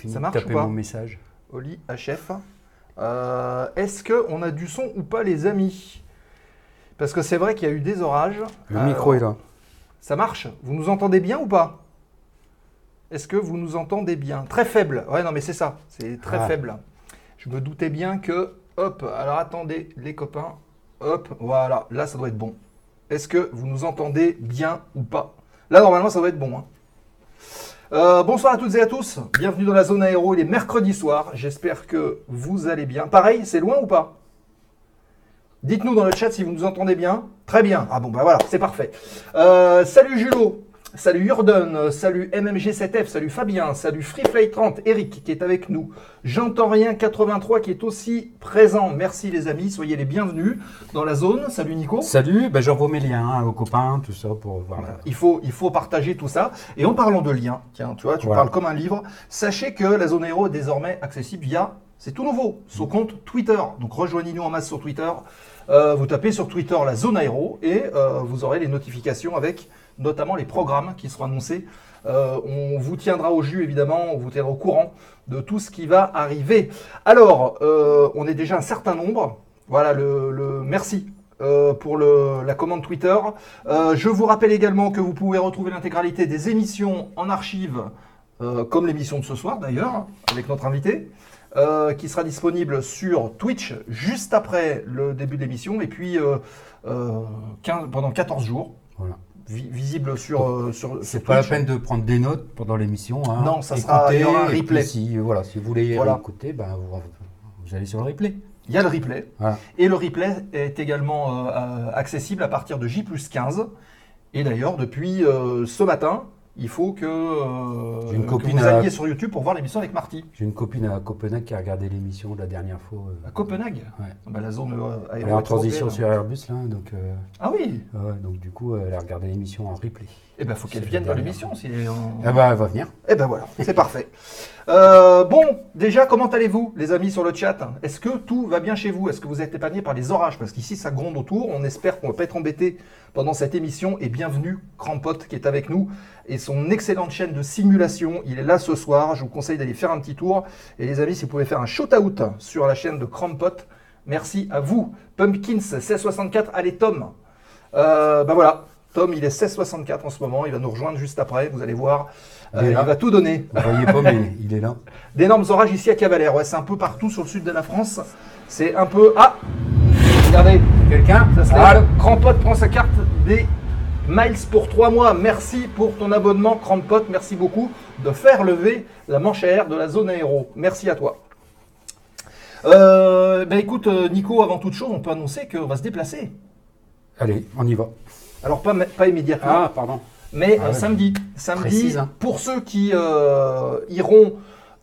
fini Ça de marche taper ou pas mon message. Oli, HF. Euh, Est-ce qu'on a du son ou pas, les amis? Parce que c'est vrai qu'il y a eu des orages. Le Alors, micro est là. Ça marche Vous nous entendez bien ou pas? Est-ce que vous nous entendez bien? Très faible. Ouais, non, mais c'est ça. C'est très Ah. faible. Je me doutais bien que. Hop, alors attendez, les copains. Hop, voilà. Là, ça doit être bon. Est-ce que vous nous entendez bien ou pas? Là, normalement, ça doit être bon. hein. Euh, bonsoir à toutes et à tous. Bienvenue dans la zone aéro. Il est mercredi soir. J'espère que vous allez bien. Pareil, c'est loin ou pas? Dites-nous dans le chat si vous nous entendez bien. Très bien. Ah bon, bah voilà, c'est parfait. Euh, salut Julot. Salut Jordan, salut MMG7F, salut Fabien, salut FreeFly30, Eric qui est avec nous, J'entends rien 83 qui est aussi présent. Merci les amis, soyez les bienvenus dans la zone. Salut Nico. Salut, ben j'envoie mes liens hein, aux copains, tout ça pour voir. Voilà. Il faut, il faut partager tout ça. Et en parlant de liens, tiens, tu vois, tu Voilà. parles comme un livre. Sachez que la zone aéro est désormais accessible via, c'est tout nouveau, son compte Twitter. Donc rejoignez-nous en masse sur Twitter. Euh, vous tapez sur Twitter la zone aéro et euh, vous aurez les notifications avec notamment les programmes qui seront annoncés. Euh, on vous tiendra au jus évidemment, on vous tiendra au courant de tout ce qui va arriver. Alors, euh, on est déjà un certain nombre. Voilà, le, merci euh, pour la commande Twitter. Je vous rappelle également que vous pouvez retrouver l'intégralité des émissions en archive, comme l'émission de ce soir d'ailleurs, avec notre invité, qui sera disponible sur Twitch juste après le début de l'émission, et puis 15 pendant 14 jours. Vi- visible sur, euh, sur, C'est pas la peine de prendre des notes pendant l'émission. hein. Non, ça sera- Écoutez, il y aura un replay. Si, voilà, si vous voulez Voilà. écouter, ben, vous, vous allez sur le replay. Il y a le replay. Voilà. Et le replay est également euh, euh, accessible à partir de J 15. Et d'ailleurs, depuis euh, ce matin, il faut que, euh, une que vous à- alliez sur YouTube pour voir l'émission avec Marty. J'ai une copine à Copenhague qui a regardé l'émission de la dernière fois. euh. À Copenhague? Ouais. Bah, La zone euh, Elle est en transition sur Airbus, là, donc, euh, Ah oui? ouais, donc du coup, elle a regardé l'émission en replay. Eh ben, faut qu'elle vienne dans l'émission. si en- Eh ben, elle va venir. Eh ben voilà, c'est parfait. Euh, bon, déjà, comment allez-vous, les amis sur le chat? Est-ce que tout va bien chez vous? Est-ce que vous êtes épargnés par les orages? Parce qu'ici, ça gronde autour. On espère qu'on ne va pas être embêté pendant cette émission. Et bienvenue, Crampot, qui est avec nous, et son excellente chaîne de simulation. Il est là ce soir. Je vous conseille d'aller faire un petit tour. Et les amis, si vous pouvez faire un shout-out sur la chaîne de Crampot, merci à vous. Pumpkins 1664, allez Tom. Euh, ben voilà, Tom, il est 1664 en ce moment. Il va nous rejoindre juste après. Vous allez voir. Euh, il va tout donner. Vous voyez pas, mais il est là. D'énormes orages ici à Cavalère. Ouais, c'est un peu partout sur le sud de la France. C'est un peu. Ah Regardez, Quelqu'un? Ah, lève. Crampot prend sa carte des miles pour 3 mois. Merci pour ton abonnement, Crampot. Merci beaucoup de faire lever la manche à air de la zone aéro. Merci à toi. Euh, ben écoute, euh, Nico, avant toute chose, on peut annoncer qu'on va se déplacer. Allez, on y va. Alors, pas, pas immédiatement. Ah, pardon. Mais Ah euh, ouais. samedi, samedi, Précise, hein. pour ceux qui euh, iront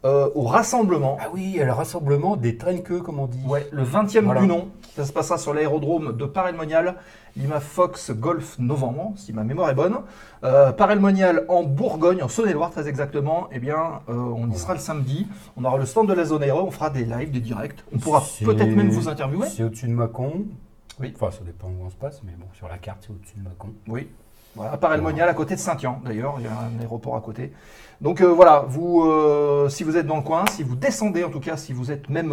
euh, au rassemblement, Ah oui, le rassemblement des traînes queues, comme on dit. ouais, le 20e Voilà. du nom, ça se passera sur l'aérodrome de Paray-le-Monial, Lima Fox Golf Novembre, si ma mémoire est bonne. Euh, Paray-le-Monial en Bourgogne, en Saône-et-Loire très exactement, eh bien, euh, on y sera le samedi. On aura le stand de la zone aéro, on fera des lives, des directs. On pourra peut-être même vous interviewer. C'est au-dessus de Mâcon. Oui. Enfin, ça dépend où on se passe, mais bon, sur la carte, c'est au-dessus de Mâcon. Oui. Voilà, à Paray-le-Monial, à côté de Saint-Yan, d'ailleurs, il y a un aéroport à côté. Donc euh, voilà, vous, euh, si vous êtes dans le coin, si vous descendez en tout cas, si vous êtes même,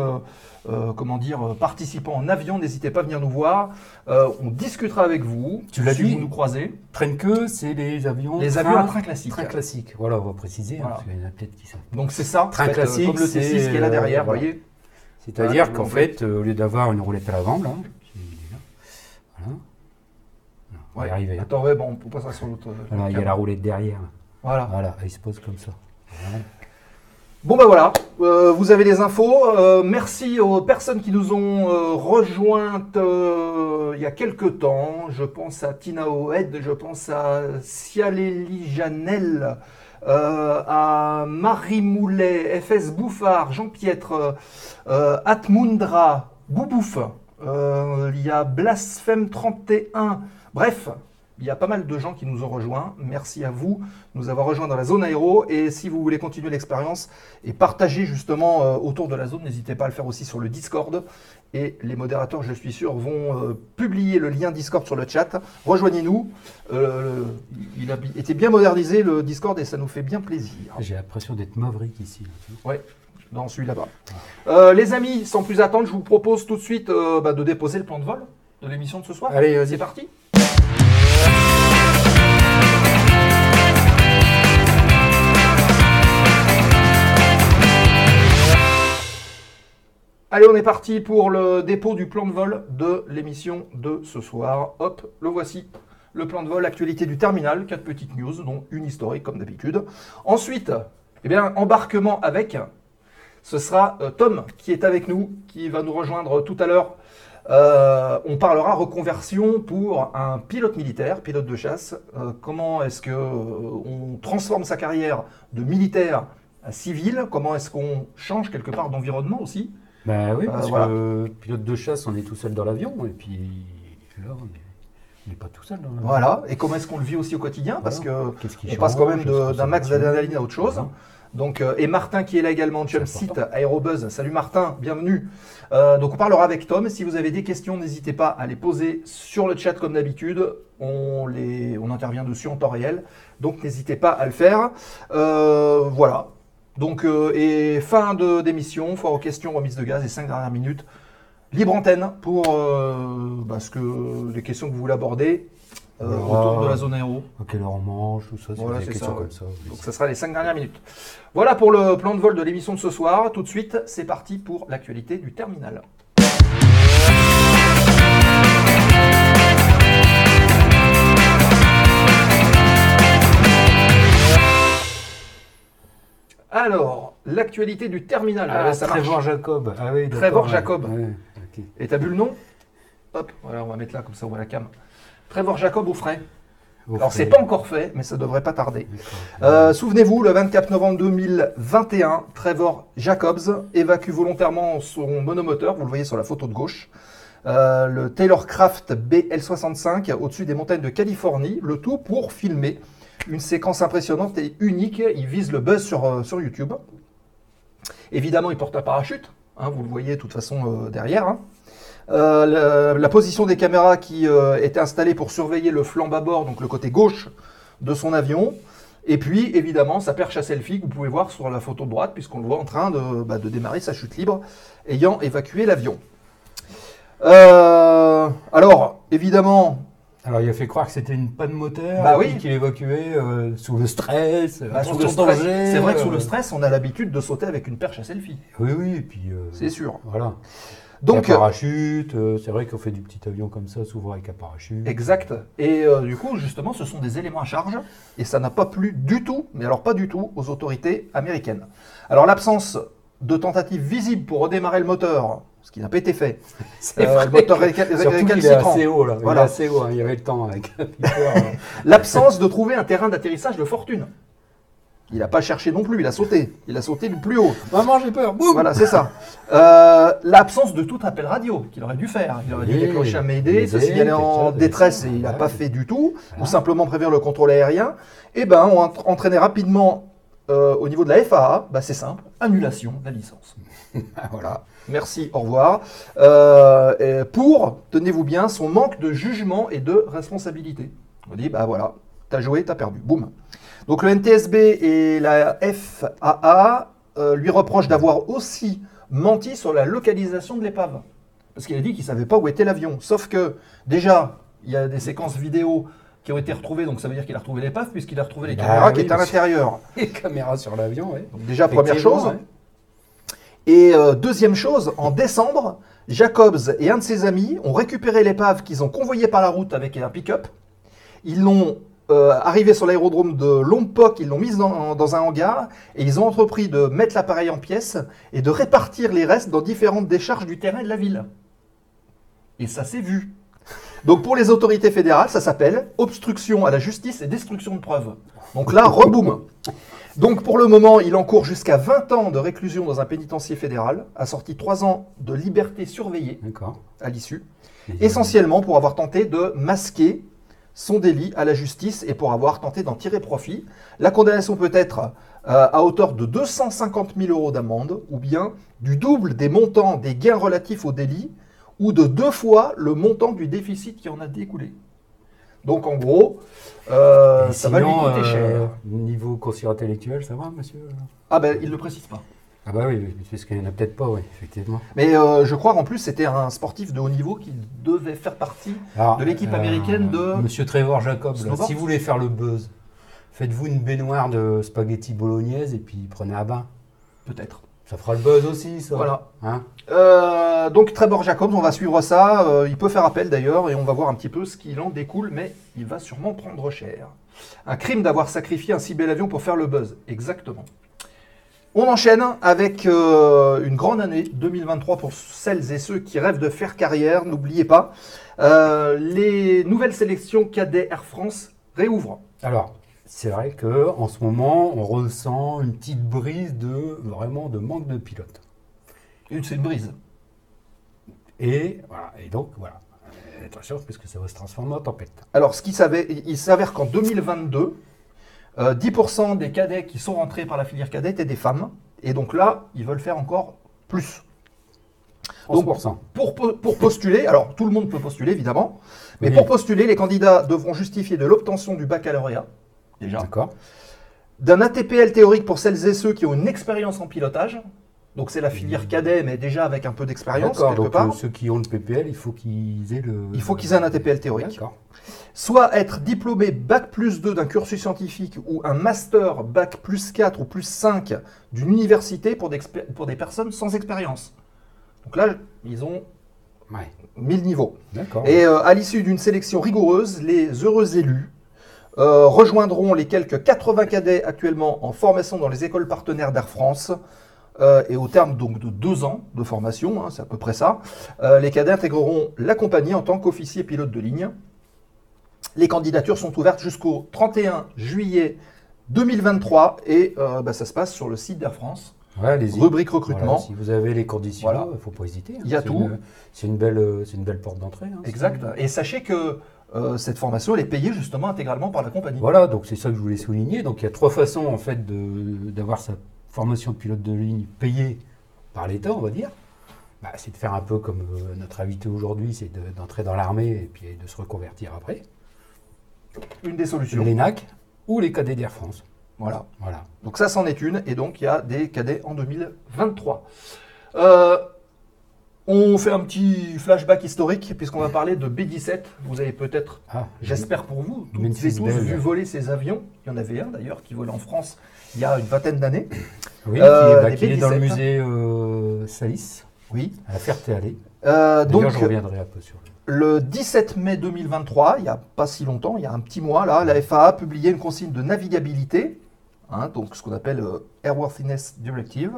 euh, comment dire, participant en avion, n'hésitez pas à venir nous voir. On discutera avec vous. Tu l'as si dit vous nous croisez. Traîne queue, c'est les avions. Les avions à train classique. Train classique. Voilà, on va préciser, hein, Voilà. parce qu'il y en a peut-être qui savent. Donc c'est ça, Train en fait, classique, comme le c'est, T6 qui est là derrière, vous voyez. C'est-à-dire Voilà, qu'en en fait, au lieu d'avoir une roulette à l'avant, là, là. Voilà. On va y arriver. hein. Attends, ouais, bon, on passera sur l'autre. euh, Voilà, il y a la roulette derrière. Voilà. Voilà, il se pose comme ça. Voilà. Bon ben voilà, euh, vous avez les infos. Euh, merci aux personnes qui nous ont euh, rejointes il y a quelques temps. Je pense à Tina Oed, je pense à Cialélie Janel, à Marie Moulet, FS Bouffard, Jean Pietre, euh, Atmundra, Boubouf, euh, il y a Blasphème 31. Bref, il y a pas mal de gens qui nous ont rejoints. Merci à vous de nous avoir rejoints dans la zone aéro. Et si vous voulez continuer l'expérience et partager justement euh, autour de la zone, n'hésitez pas à le faire aussi sur le Discord. Et les modérateurs, je suis sûr, vont euh, publier le lien Discord sur le chat. Rejoignez-nous. Euh, il a été bien modernisé le Discord et ça nous fait bien plaisir. J'ai l'impression d'être Maverick ici. Ouais, dans celui là-bas. Euh, les amis, sans plus attendre, je vous propose tout de suite euh, bah, de déposer le plan de vol de l'émission de ce soir. Allez, vas-y. c'est parti. Allez, on est parti pour le dépôt du plan de vol de l'émission de ce soir. Hop, le voici. Le plan de vol, actualité du terminal, quatre petites news, dont une historique comme d'habitude. Ensuite, eh bien, embarquement avec, ce sera euh, Tom qui est avec nous, qui va nous rejoindre tout à l'heure. Euh, on parlera reconversion pour un pilote militaire, pilote de chasse. Euh, comment est-ce que euh, on transforme sa carrière de militaire à civil? Comment est-ce qu'on change quelque part d'environnement aussi? Bah oui, parce voilà. que pilote de chasse, on est tout seul dans l'avion, et puis là, on est- on n'est pas tout seul dans l'avion. Voilà. Et comment est-ce qu'on le vit aussi au quotidien? Parce que on passe quand même d'un max d'adrénaline à autre chose. Voilà. Donc, euh, et Martin qui est là également, Jump Site. Aérobuzz. Salut Martin, bienvenue. Euh, donc on parlera avec Tom. Si vous avez des questions, n'hésitez pas à les poser sur le chat comme d'habitude. On, les, on intervient dessus en temps réel. Donc n'hésitez pas à le faire. Euh, voilà. Donc, et fin de d'émission, foire aux questions, remise de gaz et 5 dernières minutes. Libre antenne pour euh, bah, que, les questions que vous voulez aborder euh, autour de la zone aéro. À quelle heure on mange, tout ça, c'est Voilà, des questions ça, comme ça. Donc ça sera les 5 dernières minutes. Voilà pour le plan de vol de l'émission de ce soir. Tout de suite, c'est parti pour l'actualité du terminal. Alors, l'actualité du terminal. Ah, ça. Trevor Jacob. Ah oui, Trevor ouais. Jacob. Ouais. Et t'as vu le nom? Hop, voilà, on va mettre là, comme ça on voit la cam. Trevor Jacob au frais. Au Alors c'est pas encore fait, mais ça devrait pas tarder. Euh, Souvenez-vous, le 24 novembre 2021, Trevor Jacobs évacue volontairement son monomoteur, vous le voyez sur la photo de gauche, euh, le Taylorcraft BL65 au-dessus des montagnes de Californie, le tout pour filmer une séquence impressionnante et unique. Il vise le buzz sur, euh, sur YouTube. Évidemment, il porte un parachute, hein, vous le voyez de toute façon derrière. hein. Euh, la, la position des caméras qui euh, était installée pour surveiller le flanc bâbord, donc le côté gauche de son avion. Et puis, évidemment, sa perche à selfie que vous pouvez voir sur la photo de droite, puisqu'on le voit en train de, bah, de démarrer sa chute libre, ayant évacué l'avion. Euh, alors, évidemment, Alors, il a fait croire que c'était une panne moteur, Bah oui. qu'il évacuait euh, sous le stress. bah, sous le stress- danger, c'est vrai que sous le stress, on a l'habitude de sauter avec une perche à selfie. Oui, oui, et puis. euh, C'est sûr. Voilà. Donc, un parachute, euh, c'est vrai qu'on fait du petit avion comme ça, souvent avec un parachute. Exact. Et euh, du coup, justement, ce sont des éléments à charge et ça n'a pas plu du tout, mais alors pas du tout, aux autorités américaines. Alors l'absence de tentative visible pour redémarrer le moteur, ce qui n'a pas été fait. C'est Euh, le moteur qu'il est assez haut, là. Il Voilà. est assez haut, hein, il y avait le temps avec euh, L'absence de trouver un terrain d'atterrissage de fortune. Il n'a pas cherché non plus, il a sauté. Il a sauté du plus haut. Maman, j'ai peur, boum Voilà, c'est ça. Euh, L'absence de tout appel radio qu'il aurait dû faire. Il aurait dû déclencher un Mayday, se signaler en détresse et il n'a pas fait du tout, ou Voilà. simplement prévenir le contrôle aérien. Et ben, on entra- entraînait rapidement euh, au niveau de la FAA, bah, c'est simple, annulation de la licence. Ah, Voilà. Merci, au revoir. Euh, pour, tenez-vous bien, son manque de jugement et de responsabilité. On dit, bah voilà, t'as joué, t'as perdu. Boum. Donc le NTSB et la FAA euh, lui reprochent d'avoir aussi menti sur la localisation de l'épave. Parce qu'il a dit qu'il ne savait pas où était l'avion. Sauf que, déjà, il y a des séquences vidéo qui ont été retrouvées, donc ça veut dire qu'il a retrouvé l'épave, puisqu'il a retrouvé les Bah caméras qui étaient à l'intérieur. Et caméra sur l'avion, oui. Donc déjà, première chose. ouais. Et euh, deuxième chose, en décembre, Jacobs et un de ses amis ont récupéré l'épave qu'ils ont convoyée par la route avec un pick-up. Ils l'ont euh, arrivés sur l'aérodrome de Lompoc, ils l'ont mise dans, dans un hangar et ils ont entrepris de mettre l'appareil en pièces et de répartir les restes dans différentes décharges du terrain de la ville. Et ça s'est vu. Donc pour les autorités fédérales, ça s'appelle obstruction à la justice et destruction de preuves. Donc là, reboum. Donc pour le moment, il encourt jusqu'à 20 ans de réclusion dans un pénitencier fédéral, assorti 3 ans de liberté surveillée à l'issue, essentiellement pour avoir tenté de masquer son délit à la justice et pour avoir tenté d'en tirer profit. La condamnation peut être euh, à hauteur de 250 000 euros d'amende ou bien du double des montants des gains relatifs au délit ou de deux fois le montant du déficit qui en a découlé. Donc en gros, euh, ça va lui coûter euh, cher. Niveau conscient intellectuel, ça va, monsieur? Ah ben il ne le précise pas. Ah bah oui, parce qu'il n'y en a peut-être pas, oui, effectivement. Mais euh, je crois qu'en plus c'était un sportif de haut niveau qui devait faire partie Alors, de l'équipe américaine de- Monsieur Trevor Jacob, là, si vous voulez faire le buzz, faites-vous une baignoire de spaghetti bolognaise et puis prenez un bain. peut-être. Ça fera le buzz aussi, ça. Voilà. Hein Euh, donc Trevor Jacobs, on va suivre ça. Euh, il peut faire appel d'ailleurs et on va voir un petit peu ce qu'il en découle, mais il va sûrement prendre cher. Un crime d'avoir sacrifié un si bel avion pour faire le buzz. Exactement. On enchaîne avec euh, une grande année 2023 pour celles et ceux qui rêvent de faire carrière. N'oubliez pas, euh, les nouvelles sélections cadets Air France réouvrent. Alors, c'est vrai que en ce moment, on ressent une petite brise de vraiment de manque de pilotes. Une- une brise. Et voilà. Et donc voilà. Euh, Attention, parce que ça va se transformer en tempête. Alors, ce qui s'avère, il s'avère qu'en 2022, euh, 10% des cadets qui sont rentrés par la filière cadet étaient des femmes. Et donc là, ils veulent faire encore plus. Donc, 11%. Pour, po- pour postuler, alors tout le monde peut postuler évidemment, mais Oui. pour postuler, les candidats devront justifier de l'obtention du baccalauréat, déjà, D'accord. d'un ATPL théorique pour celles et ceux qui ont une expérience en pilotage. Donc c'est la filière cadet, mais déjà avec un peu d'expérience quelque Donc part. euh, ceux qui ont le PPL, il faut qu'ils aient le. Il faut qu'ils aient un ATPL théorique. D'accord. soit être diplômé Bac plus 2 d'un cursus scientifique ou un master Bac plus 4 ou plus 5 d'une université pour des, expé- pour des personnes sans expérience. Donc là, ils ont Ouais. 1000 niveaux. D'accord. Et euh, à l'issue d'une sélection rigoureuse, les heureux élus euh, rejoindront les quelques 80 cadets actuellement en formation dans les écoles partenaires d'Air France. Euh, et au terme donc de deux ans de formation, hein, c'est à peu près ça, euh, les cadets intégreront la compagnie en tant qu'officier pilote de ligne. Les candidatures sont ouvertes jusqu'au 31 juillet 2023 et euh, bah, ça se passe sur le site d'Air France. Ouais. Rubrique recrutement. Voilà, si vous avez les conditions, il Voilà. ne faut pas hésiter. hein. Il y a tout. C'est une belle, une belle porte d'entrée. hein. Exact. Et sachez que euh, cette formation elle est payée justement intégralement par la compagnie. Voilà, donc c'est ça que je voulais souligner. Donc il y a trois façons en fait d'avoir sa formation de pilote de ligne payée par l'État, on va dire. Bah, c'est de faire un peu comme euh, notre invité aujourd'hui, c'est de- d'entrer dans l'armée et puis de se reconvertir après. Une des solutions. L'ENAC ou les cadets d'Air France. Voilà. Voilà. Donc ça, c'en est une. Et donc, il y a des cadets en 2023. Euh, on fait un petit flashback historique, puisqu'on va parler de B-17. Vous avez peut-être, Ah, j'espère pour vous, toutes Memphis et tous vu voler ces avions. Il y en avait un d'ailleurs qui volait en France il y a une vingtaine d'années. Oui, Euh, qui est, bah, les qui est dans le B-17. musée euh, Salis, Oui. à la Ferté-Allée. Euh, donc, je reviendrai un peu sur le. le 17 mai 2023, il n'y a pas si longtemps, il y a un petit mois, là, la FAA a publié une consigne de navigabilité, hein, donc ce qu'on appelle euh, Airworthiness Directive,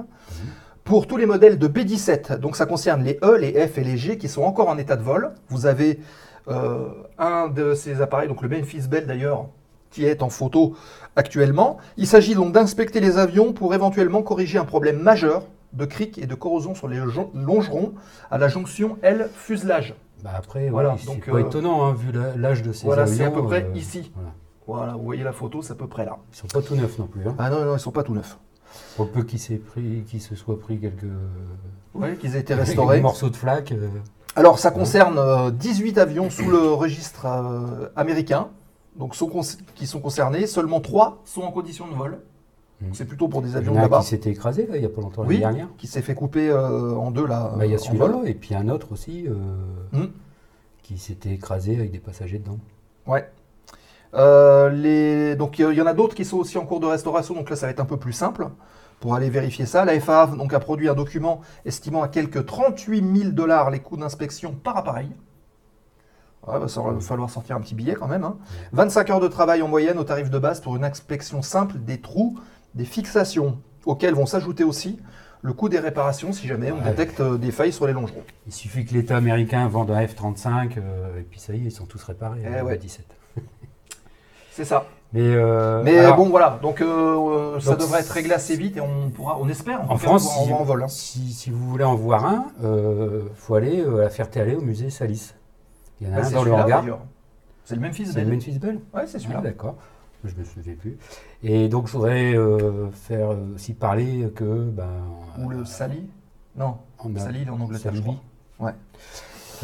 pour tous les modèles de B-17. Donc ça concerne les E, les F et les G qui sont encore en état de vol. Vous avez euh, un de ces appareils, donc le Memphis Bell d'ailleurs, qui est en photo actuellement. Il s'agit donc d'inspecter les avions pour éventuellement corriger un problème majeur de cric et de corrosion sur les longerons à la jonction L-fuselage. Bah après, Voilà, voilà, c'est pas euh, étonnant hein, vu l'âge de ces Voilà, avions. c'est à peu près euh, ici. voilà. Voilà, vous voyez la photo, c'est à peu près là. Ils sont pas tout neufs non plus. Hein. Ah non, non, ils sont pas tout neufs. Pour peu qu'il s'est pris, qu'il se soit pris quelques, qu'ils aient été quelques restaurés. morceaux de flaque. euh, Alors, ça concerne euh, 18 avions sous le registre euh, américain, donc sont qui sont concernés. Seulement 3 sont en condition de vol. Mhm. C'est plutôt pour des avions là-bas. qui s'était écrasé là, il y a pas longtemps Oui, l'année dernière. qui s'est fait couper euh, en deux là. Bah, il y a celui-là vol. et puis un autre aussi euh, Mhm. qui s'était écrasé avec des passagers dedans. Ouais. Euh, les... Donc il y en a d'autres qui sont aussi en cours de restauration, donc là ça va être un peu plus simple pour aller vérifier ça. La FAA donc, a produit un document estimant à quelques 38 000 dollars les coûts d'inspection par appareil. Ouais, bah, ça va falloir sortir un petit billet quand même. hein. 25 heures de travail en moyenne au tarif de base pour une inspection simple des trous, des fixations, auxquels vont s'ajouter aussi le coût des réparations si jamais on Ouais. détecte euh, des failles sur les longerons. Il suffit que l'État américain vende un F-35 euh, et puis ça y est, ils sont tous réparés. Eh hein, ouais. 17. C'est ça. Mais, euh, Mais alors, bon, voilà. Donc, euh, euh, ça Donc, devrait être réglé assez vite et on pourra, on espère, en France, si, en vol. hein. si, si vous voulez en voir un, il faut aller euh, à la Ferté-Allée au musée Salis. Il y en a Ouais, un dans le hangar. C'est le Memphis C'est le Belle. Memphis Belle Ouais, c'est Ah, celui-là. D'accord. Je me souviens plus. Et donc, je voudrais euh, faire euh, aussi parler que. Ben, Ou le Sally Non, on a- est en Angleterre, je crois. Ouais.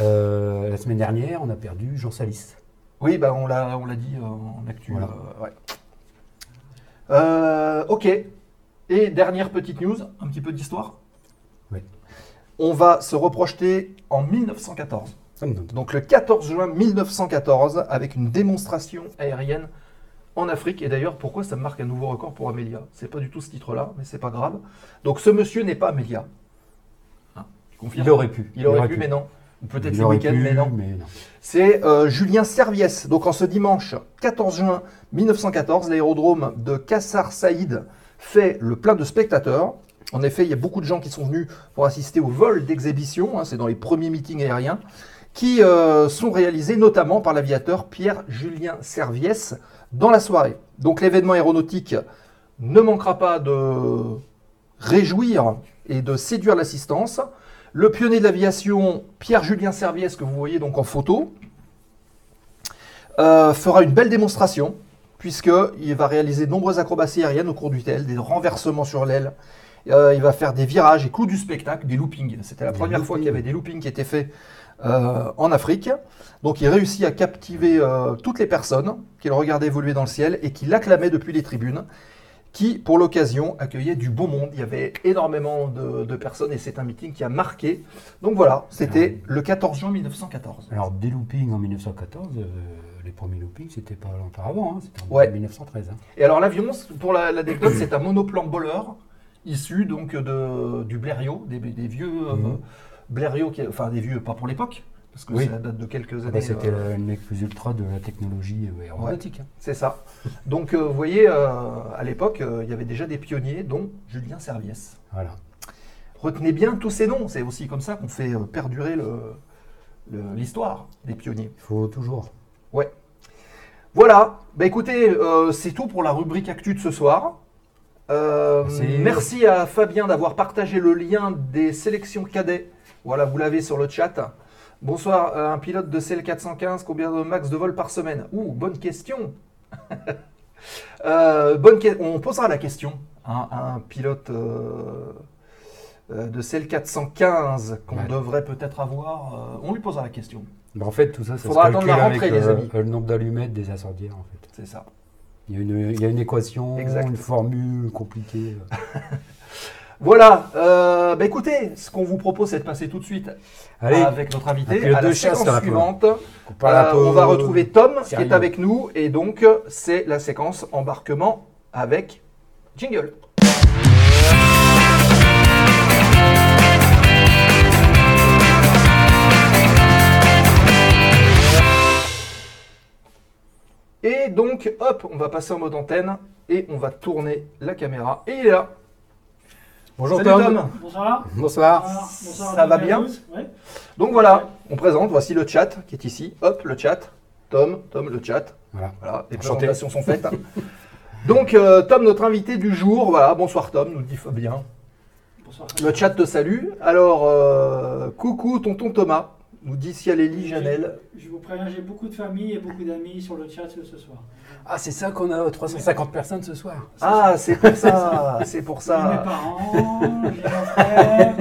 Euh, la semaine dernière, on a perdu Jean Salis. Oui, bah, on l'a on l'a dit euh, en actu. Voilà. euh, ouais. Euh, ok. Et dernière petite news, un petit peu d'histoire. Oui. On va se reprojeter en 1914. Ça me donne. Donc le 14 juin 1914, avec une démonstration aérienne en Afrique. Et d'ailleurs, pourquoi ça marque un nouveau record pour Amelia? C'est pas du tout ce titre-là, mais c'est pas grave. Donc ce monsieur n'est pas Amelia. Hein, je confirme. Il aurait pu. Il aurait pu, mais non. Peut-être le week-end, pu, mais non. mais non. C'est euh, Julien Serviès. Donc en ce dimanche 14 juin 1914, l'aérodrome de Kassar Saïd fait le plein de spectateurs. En effet, il y a beaucoup de gens qui sont venus pour assister au vol d'exhibition. hein, c'est dans les premiers meetings aériens qui euh, sont réalisés notamment par l'aviateur Pierre-Julien Serviès dans la soirée. Donc l'événement aéronautique ne manquera pas de réjouir et de séduire l'assistance. Le pionnier de l'aviation, Pierre-Julien Serviès, que vous voyez donc en photo, euh, fera une belle démonstration, puisqu'il va réaliser de nombreuses acrobaties aériennes au cours du tel, des renversements sur l'aile. Euh, il va faire des virages et clous du spectacle, des loopings. C'était la Des première fois qu'il y avait des loopings qui étaient faits euh, en Afrique. Donc il réussit à captiver toutes les personnes qui le regardaient évoluer dans le ciel et qui l'acclamaient depuis les tribunes qui, pour l'occasion, accueillait du beau monde. Il y avait énormément de, de personnes et c'est un meeting qui a marqué. Donc voilà, c'était le 14 juin 1914. Alors, des loopings en 1914, euh, les premiers loopings, c'était pas longtemps avant, hein, c'était en Ouais. 1913. hein. Et alors l'avion, pour la- l'anecdote, c'est un monoplan Boller issu donc de, du Blériot, des, des vieux euh. Blériot, qui, enfin des vieux, pas pour l'époque, parce que Oui. ça date de quelques Ah années. bah, c'était euh, le plus ultra de la technologie euh, aéronautique. hein. C'est ça. Donc euh, vous voyez, euh, à l'époque, il y avait déjà des pionniers, dont Julien Serviès. Voilà. Retenez bien tous ces noms, c'est aussi comme ça qu'on fait perdurer l'histoire des pionniers. Il faut toujours. Voilà, bah écoutez, c'est tout pour la rubrique Actu de ce soir. Euh, Merci. merci à Fabien d'avoir partagé le lien des sélections cadets. Voilà, vous l'avez sur le chat. Bonsoir, euh, un pilote de CL415, combien de max de vol par semaine Ouh, bonne question. Euh, bonne que- On posera la question hein, à un pilote euh, euh, de CL415 qu'on Ouais. devrait peut-être avoir. euh, on lui posera la question. Mais en fait, tout ça, ça Faudra se attendre calcule la avec rentrée, les amis. le nombre d'allumettes des incendiaires, en fait. C'est ça. Il y a une, il y a une équation, une formule compliquée. Voilà, euh, bah écoutez, ce qu'on vous propose, c'est de passer tout de suite Allez, avec notre invité à la séquence suivante. Euh, on va retrouver Tom qui est avec nous et donc c'est la séquence embarquement avec jingle. Et donc, hop, on va passer en mode antenne et on va tourner la caméra. Et il est là. Bonjour Salut Tom. Tom. Bonsoir. Bonsoir. Bonsoir. Bonsoir Ça va bien. Ouais. Donc voilà, on présente, voici le chat qui est ici. Hop, le chat. Tom, Tom, le chat. Voilà. Voilà, les Enchanté. présentations sont faites. Donc, euh, Tom, notre invité du jour, voilà, bonsoir Tom, nous dit Fabien. Bonsoir. Le chat te salue. Alors, euh, coucou, tonton Thomas, nous dit Cialélie Janel. Je vous préviens, j'ai beaucoup de familles et beaucoup d'amis sur le chat ce soir. Ah, c'est ça qu'on a 350 personnes ce soir. Ah, c'est pour ça, c'est pour J'ai mes ça. parents, j'ai mon frère,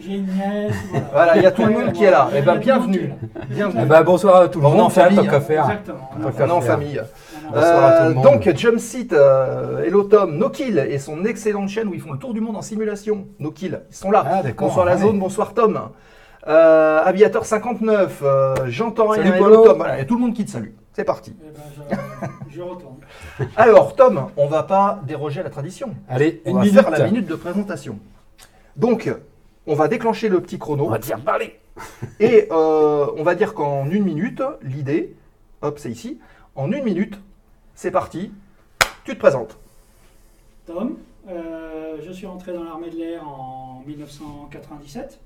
j'ai une nièce. Voilà, Voilà, il y a tout le monde qui est là. Eh ben, monde bienvenue. Bienvenue. Eh ben, bonsoir à tout le On est en monde, c'est un famille, tant qu'à faire. Exactement. On On en faire. famille. Non, non. Bonsoir à tout le Euh, monde. donc, Jumpseat, euh, hello Tom, No Kill et son excellente chaîne où ils font le tour du monde en simulation. No Kill, ils sont là. Ah, bonsoir la Ouais. zone, bonsoir Tom. Euh, Aviator 59, euh, j'entends rien, Salut, hello. Tom. Voilà, il y a tout le monde qui te salue. C'est parti. Eh ben, je, je retourne. Alors, Tom, on va pas déroger à la tradition. Allez, On une va minute. faire la minute de présentation. Donc, on va déclencher le petit chrono. On va faire parler. Et euh, on va dire qu'en une minute, l'idée, hop, c'est ici, en une minute, c'est parti, tu te présentes. Tom, euh, je suis entré dans l'armée de l'air en 1997.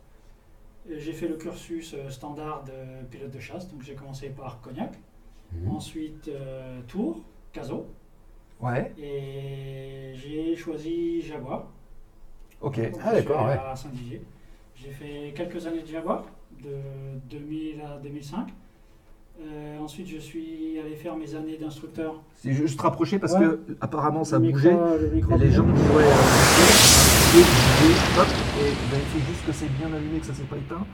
Euh, J'ai fait le cursus euh, standard de pilote de chasse, donc j'ai commencé par Cognac, Mhm. ensuite euh, Tours, Cazaux, Ouais, et j'ai choisi Jaguar. ok. Donc, Ah, d'accord, ouais. À Saint-Dizier. J'ai fait quelques années de Jaguar, de 2000 à 2005. Euh, ensuite, je suis allé faire mes années d'instructeur. C'est juste rapprocher parce Ouais. que apparemment ça Le micro- bougeait. le micro Et les gens ouais, euh, vérifiez juste que c'est bien allumé, que ça s'est pas éteint.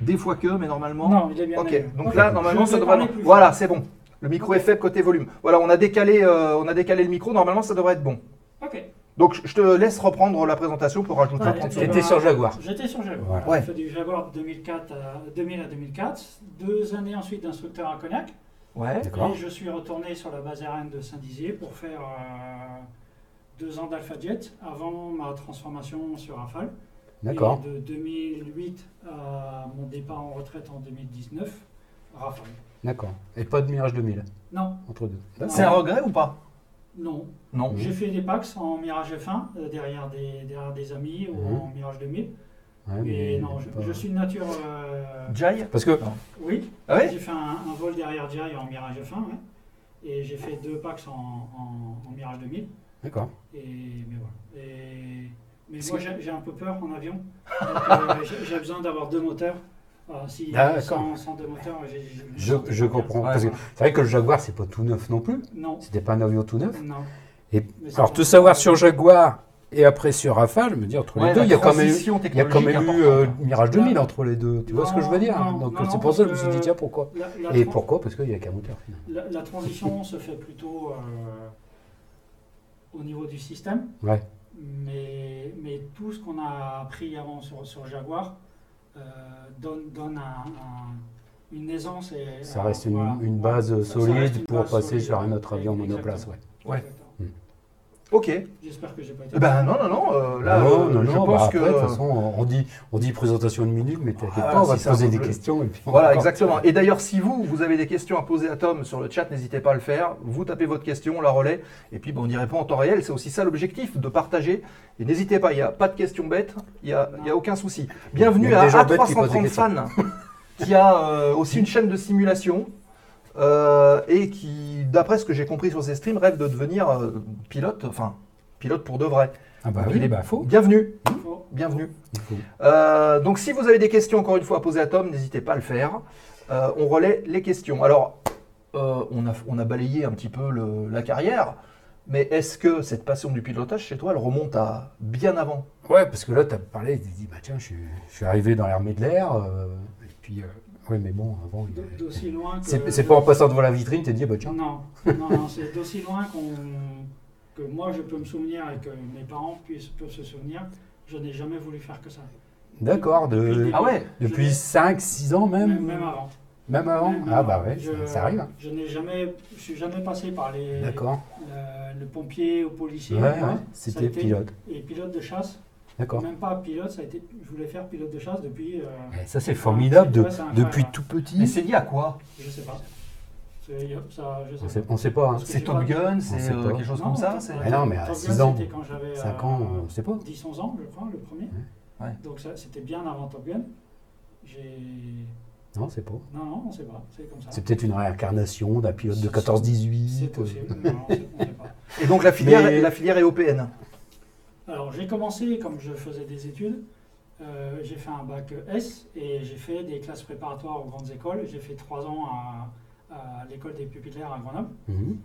Des fois que, mais normalement. Non, il est bien Ok, allumé. donc là normalement Je ça vais devrait. parler plus Voilà, c'est bon. Le micro est faible côté volume. Voilà, on a décalé, euh, on a décalé le micro. Normalement ça devrait être bon. Ok. Donc je- te laisse reprendre la présentation pour rajouter Ouais, 30 et- secondes. T'étais sur Jaguar. J'étais sur Jaguar. Voilà. Ouais. J'ai fait du Jaguar de 2004 à 2000 à 2004. Deux années ensuite d'instructeur à Cognac. Ouais. D'accord. Et je suis retourné sur la base aérienne de Saint-Dizier pour faire euh, deux ans d'Alpha Jet avant ma transformation sur Rafale. D'accord. Et de 2008 à mon départ en retraite en 2019, Rafale. D'accord. Et pas de Mirage 2000 Non, entre deux. C'est un regret ou pas? Non. Non. J'ai fait des packs en Mirage F1 euh, derrière, des, derrière des amis ou Mhm. en Mirage 2000. Ouais, Mais non, pas- je, je suis de nature. euh, Jai? Parce que Oui, Ah ouais? J'ai fait un, un vol derrière Jai en Mirage F1, ouais. et j'ai fait deux packs en, en- en Mirage 2000. D'accord. Et, mais voilà. Et- mais moi, j'ai j'ai un peu peur en avion. Euh, j'ai- besoin d'avoir deux moteurs. Voilà, si, D'accord. sans, sans deux moteurs, j'ai- j'ai- Je, je comprends. Parce que c'est vrai que le Jaguar, c'est pas tout neuf non plus. Non, C'était pas un avion tout neuf. non. Et alors, te savoir sur Jaguar et après sur Rafale, je me dis entre les Ouais, deux, il y a quand même eu, transition il y a quand même eu euh. Mirage 2000 entre les deux. Tu vois ce que je veux dire? Non, Donc c'est pour ça que je me suis dit tiens pourquoi? La, la Et pourquoi? Parce qu'il y a qu'un moteur. la, la transition se fait plutôt euh, au niveau du système. Ouais. Mais, mais tout ce qu'on a appris avant sur, sur Jaguar euh, donne, donne un- un- une aisance. Et, Ça un- reste une, voilà. une base Ça- ça solide reste une pour base passer solide, sur un autre avion monoplace. Ouais. Ouais. Ok. J'espère que j'ai pas été. Eh Ben non, non, non. euh, là, non, euh, non, je non, pense bah que. de toute façon, on dit, on dit présentation de minutes, mais t'inquiète Ah, pas, on va si te poser des questions. Et puis Voilà, exactement. Et d'ailleurs, si vous, vous avez des questions à poser à Tom sur le chat, n'hésitez pas à le faire. Vous tapez votre question, on la relaie, et puis ben, on y répond en temps réel. C'est aussi ça l'objectif, de partager. Et n'hésitez pas, il n'y a pas de questions bêtes, il n'y a, il y a aucun souci. Bienvenue à des gens bêtes qui posent des A330 Fan, qui a euh, aussi une chaîne de simulation. Euh, et qui, d'après ce que j'ai compris sur ses streams, rêve de devenir euh, pilote, enfin pilote pour de vrai. Ah bah Donc, oui, il est- bah faut. Bienvenue, bienvenue. Euh, donc si vous avez des questions encore une fois à poser à Tom, n'hésitez pas à le faire. On relaie les questions. Alors, on, a, on a balayé un petit peu le- la carrière, mais est-ce que cette passion du pilotage chez toi, elle remonte à bien avant? Ouais, parce que là, tu as parlé, tu dit, bah tiens, je suis, je suis arrivé dans l'armée de l'air, euh, et puis, euh, ouais, mais bon, avant, D'aussi loin que. c'est pas en passant devant la vitrine, tu te dis, bah tiens, Non, non, non, c'est d'aussi loin qu'on, que moi je peux me souvenir et que mes parents puissent, peuvent se souvenir. Je n'ai jamais voulu faire que ça. d'accord, Depuis le de, début. Ah ouais depuis Je 5, 6 ans même même, même avant. Même avant Même Ah bah ouais, Je- ça, arrive. hein. Je n'ai jamais, je suis jamais passé par les, D'accord. le, le pompier ou policier. Ouais, ouais, c'était pilote. Et pilote de chasse. D'accord. Même pas pilote, ça a été. Je voulais faire pilote de chasse depuis. euh, Et ça, c'est formidable, de, depuis tout petit. Mais c'est lié à quoi? Je sais pas. Ça, je sais On pas. sait, on sait pas. Hein. C'est Top pas- Gun, c'est euh, quelque chose Non, comme ça Ah non, mais à Top 6 Gun, ans, c'était quand j'avais 5 euh, ans, on sait pas. 10-11 ans, je crois, le premier. Ouais. Donc ça, c'était bien avant Top Gun. Non, c'est pas. Non, non, on sait pas. C'est comme ça. C'est peut-être une réincarnation d'un pilote de C'est- 14-18. C'est possible. Non, on sait pas. Et donc la filière, Mais- la filière est européenne. Alors, j'ai commencé, comme je faisais des études, euh, j'ai fait un bac S et j'ai fait des classes préparatoires aux grandes écoles. J'ai fait trois ans à, à l'école des pupillaires à Grenoble. Mhm.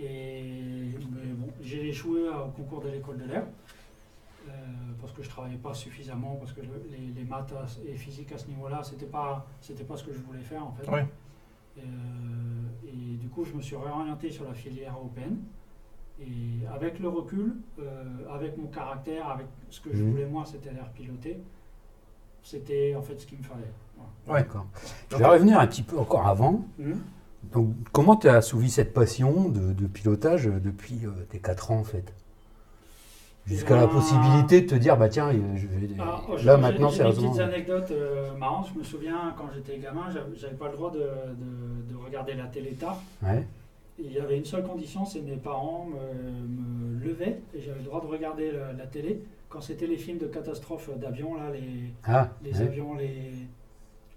Et bon, j'ai échoué au concours de l'école de l'air euh, parce que je travaillais pas suffisamment, parce que le- les, les maths et physique à ce niveau-là, c'était pas c'était pas ce que je voulais faire en fait. Euh, et du coup, je me suis réorienté sur la filière européenne. Et avec le recul, euh, avec mon caractère, avec ce que je Mhm. voulais moi, c'était l'air piloté. C'était en fait ce qu'il me fallait. Voilà. Ouais. D'accord. Je vais revenir un petit peu encore avant. Donc, comment tu as assouvi cette passion de, de pilotage euh, depuis euh, tes 4 ans, en fait? Jusqu'à la possibilité de te dire, bah tiens, je vais- Ah, oh, là j'ai- maintenant, j'ai des petites anecdotes euh, marrantes. Je me souviens quand j'étais gamin, j'avais- j'avais pas le droit de, de- de regarder la télé tard. Ouais. Il y avait une seule condition, c'est mes parents me, me levaient et j'avais le droit de regarder la, la télé quand c'était les films de catastrophes d'avions, là, les, Ah, les avions, les.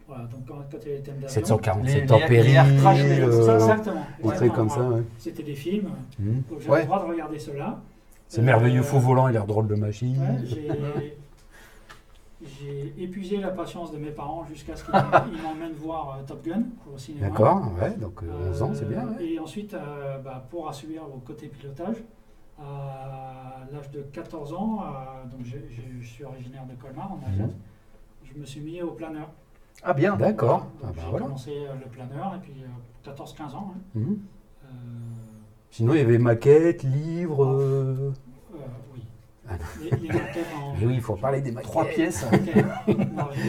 Voilà, donc quand, quand il y avait les thèmes d'avion. 747 Les- les- tempéries, les air crash, les- euh, Ça, exactement. des trucs exactement, comme ça. ouais. C'était des films, Mhm. donc j'avais Ouais. le droit de regarder cela. C'est Euh, merveilleux faux volant et l'air drôle de machine. Ouais, j'ai- épuisé la patience de mes parents jusqu'à ce qu'ils ils m'emmènent voir euh, Top Gun au cinéma. D'accord, ouais, donc euh, 11 ans, c'est bien. Euh, ouais. Et ensuite, euh, bah, pour assurer au côté pilotage, à l'âge de 14 ans, euh, donc je suis originaire de Colmar, en Alsace, Mhm. je me suis mis au planeur. Ah bien. D'accord, ah bah j'ai voilà. commencé euh, le planeur, et puis euh, 14-15 ans. hein. Mhm. Euh, Sinon, il y avait maquettes, livres. euh, euh, oui. Les, les maquettes en... Et oui, il faut parler des maquettes. Trois pièces.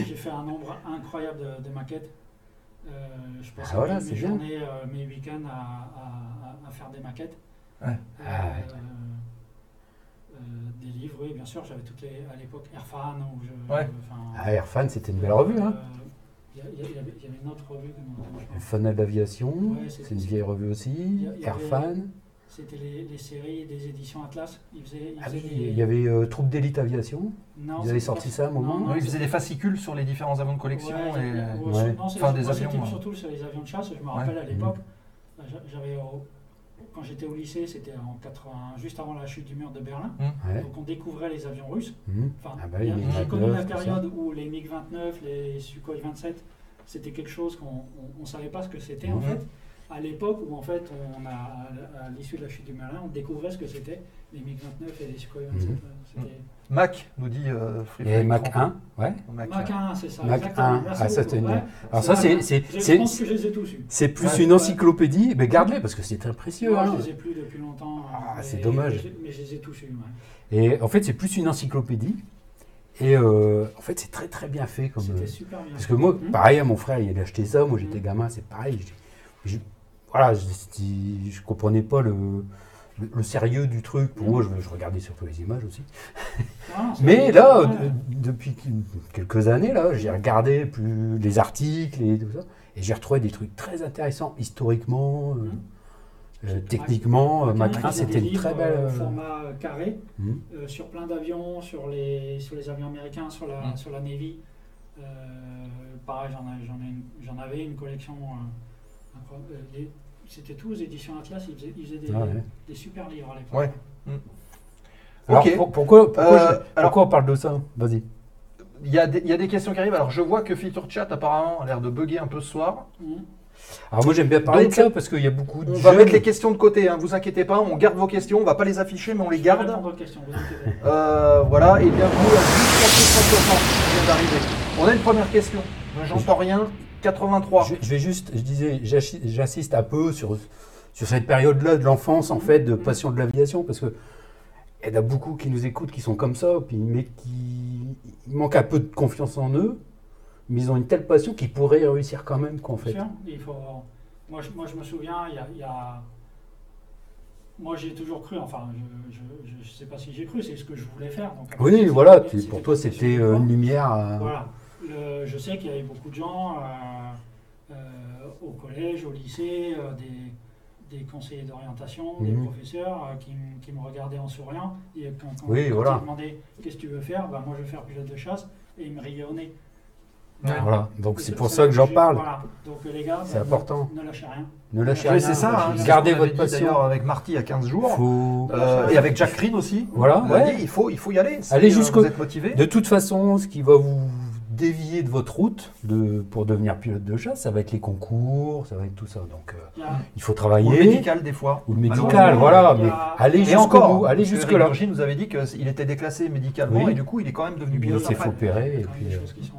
J'ai fait un nombre incroyable de, de maquettes. Euh, je passe Ah, voilà, mes bien. journées, euh, mes week-ends à, à- à- à faire des maquettes. Ouais. Euh, Ah, ouais. euh, des livres, oui, bien sûr. J'avais toutes les à l'époque Airfan où je. Ouais. enfin, Ah, Airfan, c'était une belle revue. Hein. Il y, avait- une autre revue. Fanal d'aviation, Ouais, c'est- une vieille revue aussi. Airfan. C'était les, les séries des éditions Atlas. Ils faisaient, ils Ah oui, des- il y avait euh, Troupe d'élite aviation. Non, ils avaient sorti pas- ça à un moment. non, Oui, ils faisaient des fascicules sur les différents avions de collection. Ouais, et... ouais, Ouais. non, c'est- Enfin, des avions, surtout sur les avions de chasse. Je me Ouais. rappelle à l'époque, bah, j'a- j'avais au- quand j'étais au lycée, c'était en 80, juste avant la chute du mur de Berlin. Ouais. Donc on découvrait les avions russes. Mhm. Enfin, Ah bah j'ai MiG-29, connu la période où les MiG-29, les Sukhoi 27, c'était quelque chose qu'on ne savait pas ce que c'était en Mhm. fait. À l'époque où en fait on a, à, l'issue de la chute du Berlin, on découvrait ce que c'était les MiG-29 et les Sukhoi 27. Mhm. C'était Mac nous dit euh, Free Et Mac 30. 1, ouais. Mac, Mach 1, c'est ça. Mach exactement. 1, Merci ah, ça, une- Ouais. Alors ça, c'est- 1. c'est- c'est- plus Ouais. une encyclopédie, mais garde-les parce que c'est très précieux. Moi, hein. je les ai plus depuis longtemps. Ah, c'est dommage. Mais, je- mais je les ai tous eus. ouais. Et en fait, c'est plus une encyclopédie. Et euh, en fait, c'est très très bien fait. Comme, C'était euh, super bien. parce que moi, Hmm. pareil, mon frère, il a acheté ça. Moi, j'étais Mhm. gamin, c'est pareil. J'ai- voilà, je, je comprenais pas le, le, le sérieux du truc. Pour moi, je, je regardais surtout les images aussi. Ah, Mais là, de- depuis quelques années, là, j'ai regardé plus les articles et tout ça, et j'ai retrouvé des trucs très intéressants historiquement, euh, Mhm. euh, techniquement. Euh, qui faisait c'était une très belle. euh, euh, format carré euh, sur plein d'avions, sur les, sur les avions américains, sur la, Mm. sur la Navy. Euh, pareil, j'en ai- j'en ai une- j'en avais une collection. C'était tous aux éditions Atlas, ils faisaient, ils faisaient des, Ah ouais. des super livres à l'époque. Ouais. Alors, Ok. pour- pourquoi, pourquoi, Euh, je- alors- pourquoi on parle de ça? Vas-y. Il y, a des, il y a des questions qui arrivent. Alors, je vois que Feature Chat, apparemment, a l'air de bugger un peu ce soir. Mhm. Alors moi j'aime bien parler Donc, de ça parce qu'il y a beaucoup de On va mettre les questions de côté, hein, vous inquiétez pas. On garde vos questions. On va pas les afficher, mais on les garde. aux questions, vous. Euh, voilà, et bien vous, à 160 qui vient d'arriver. On a une première question. J'entends rien. 83. Je, je vais juste, je disais, j'assi- j'assiste un peu sur, sur cette période-là de l'enfance, en fait, de passion de l'aviation, parce que il y en a beaucoup qui nous écoutent, qui sont comme ça, puis, mais qui manquent un peu de confiance en eux, mais ils ont une telle passion qu'ils pourraient réussir quand même, quoi, en fait. Bien sûr, il faut... moi, je, moi, je me souviens, il y a. il y a- Moi, j'ai toujours cru, enfin, je ne sais pas si j'ai cru, c'est ce que je voulais faire. Donc, Oui, voilà, pour toi, c'était une lumière. euh, Voilà. Le- je sais qu'il y avait beaucoup de gens euh, euh, au collège, au lycée, euh, des, des conseillers d'orientation, des Mhm. professeurs euh, qui, me regardaient en souriant. Et quand, quand, Oui, quand voilà. ils demandaient qu'est-ce que tu veux faire, ben, moi je veux faire pilote de chasse et ils me riaient au nez. Voilà, donc c'est pour ça que j'en parle. Voilà. Donc les gars, C'est ben, important. ne lâchez rien. Ne lâchez Oui, rien. c'est ça. hein, Gardez votre passion. avec Marty il y a 15 jours. Faut- Euh, et avec Jack Creed aussi. Voilà, ouais. il, faut, il faut y aller. Si, Allez jusqu'au- Vous êtes motivé. De toute façon, ce qui va vous dévier de votre route de, pour devenir pilote de chasse, ça va être les concours, ça va être tout ça. Donc euh, Il il faut Ou travailler. le médical, des fois. Ou le médical, voilà. il Mais allez jusqu'au bout, allez jusque là. Nous avait dit qu'il était déclassé médicalement Oui. et du coup il est quand même devenu Il pilote. s'est fait opérer. il Et puis, euh, sont-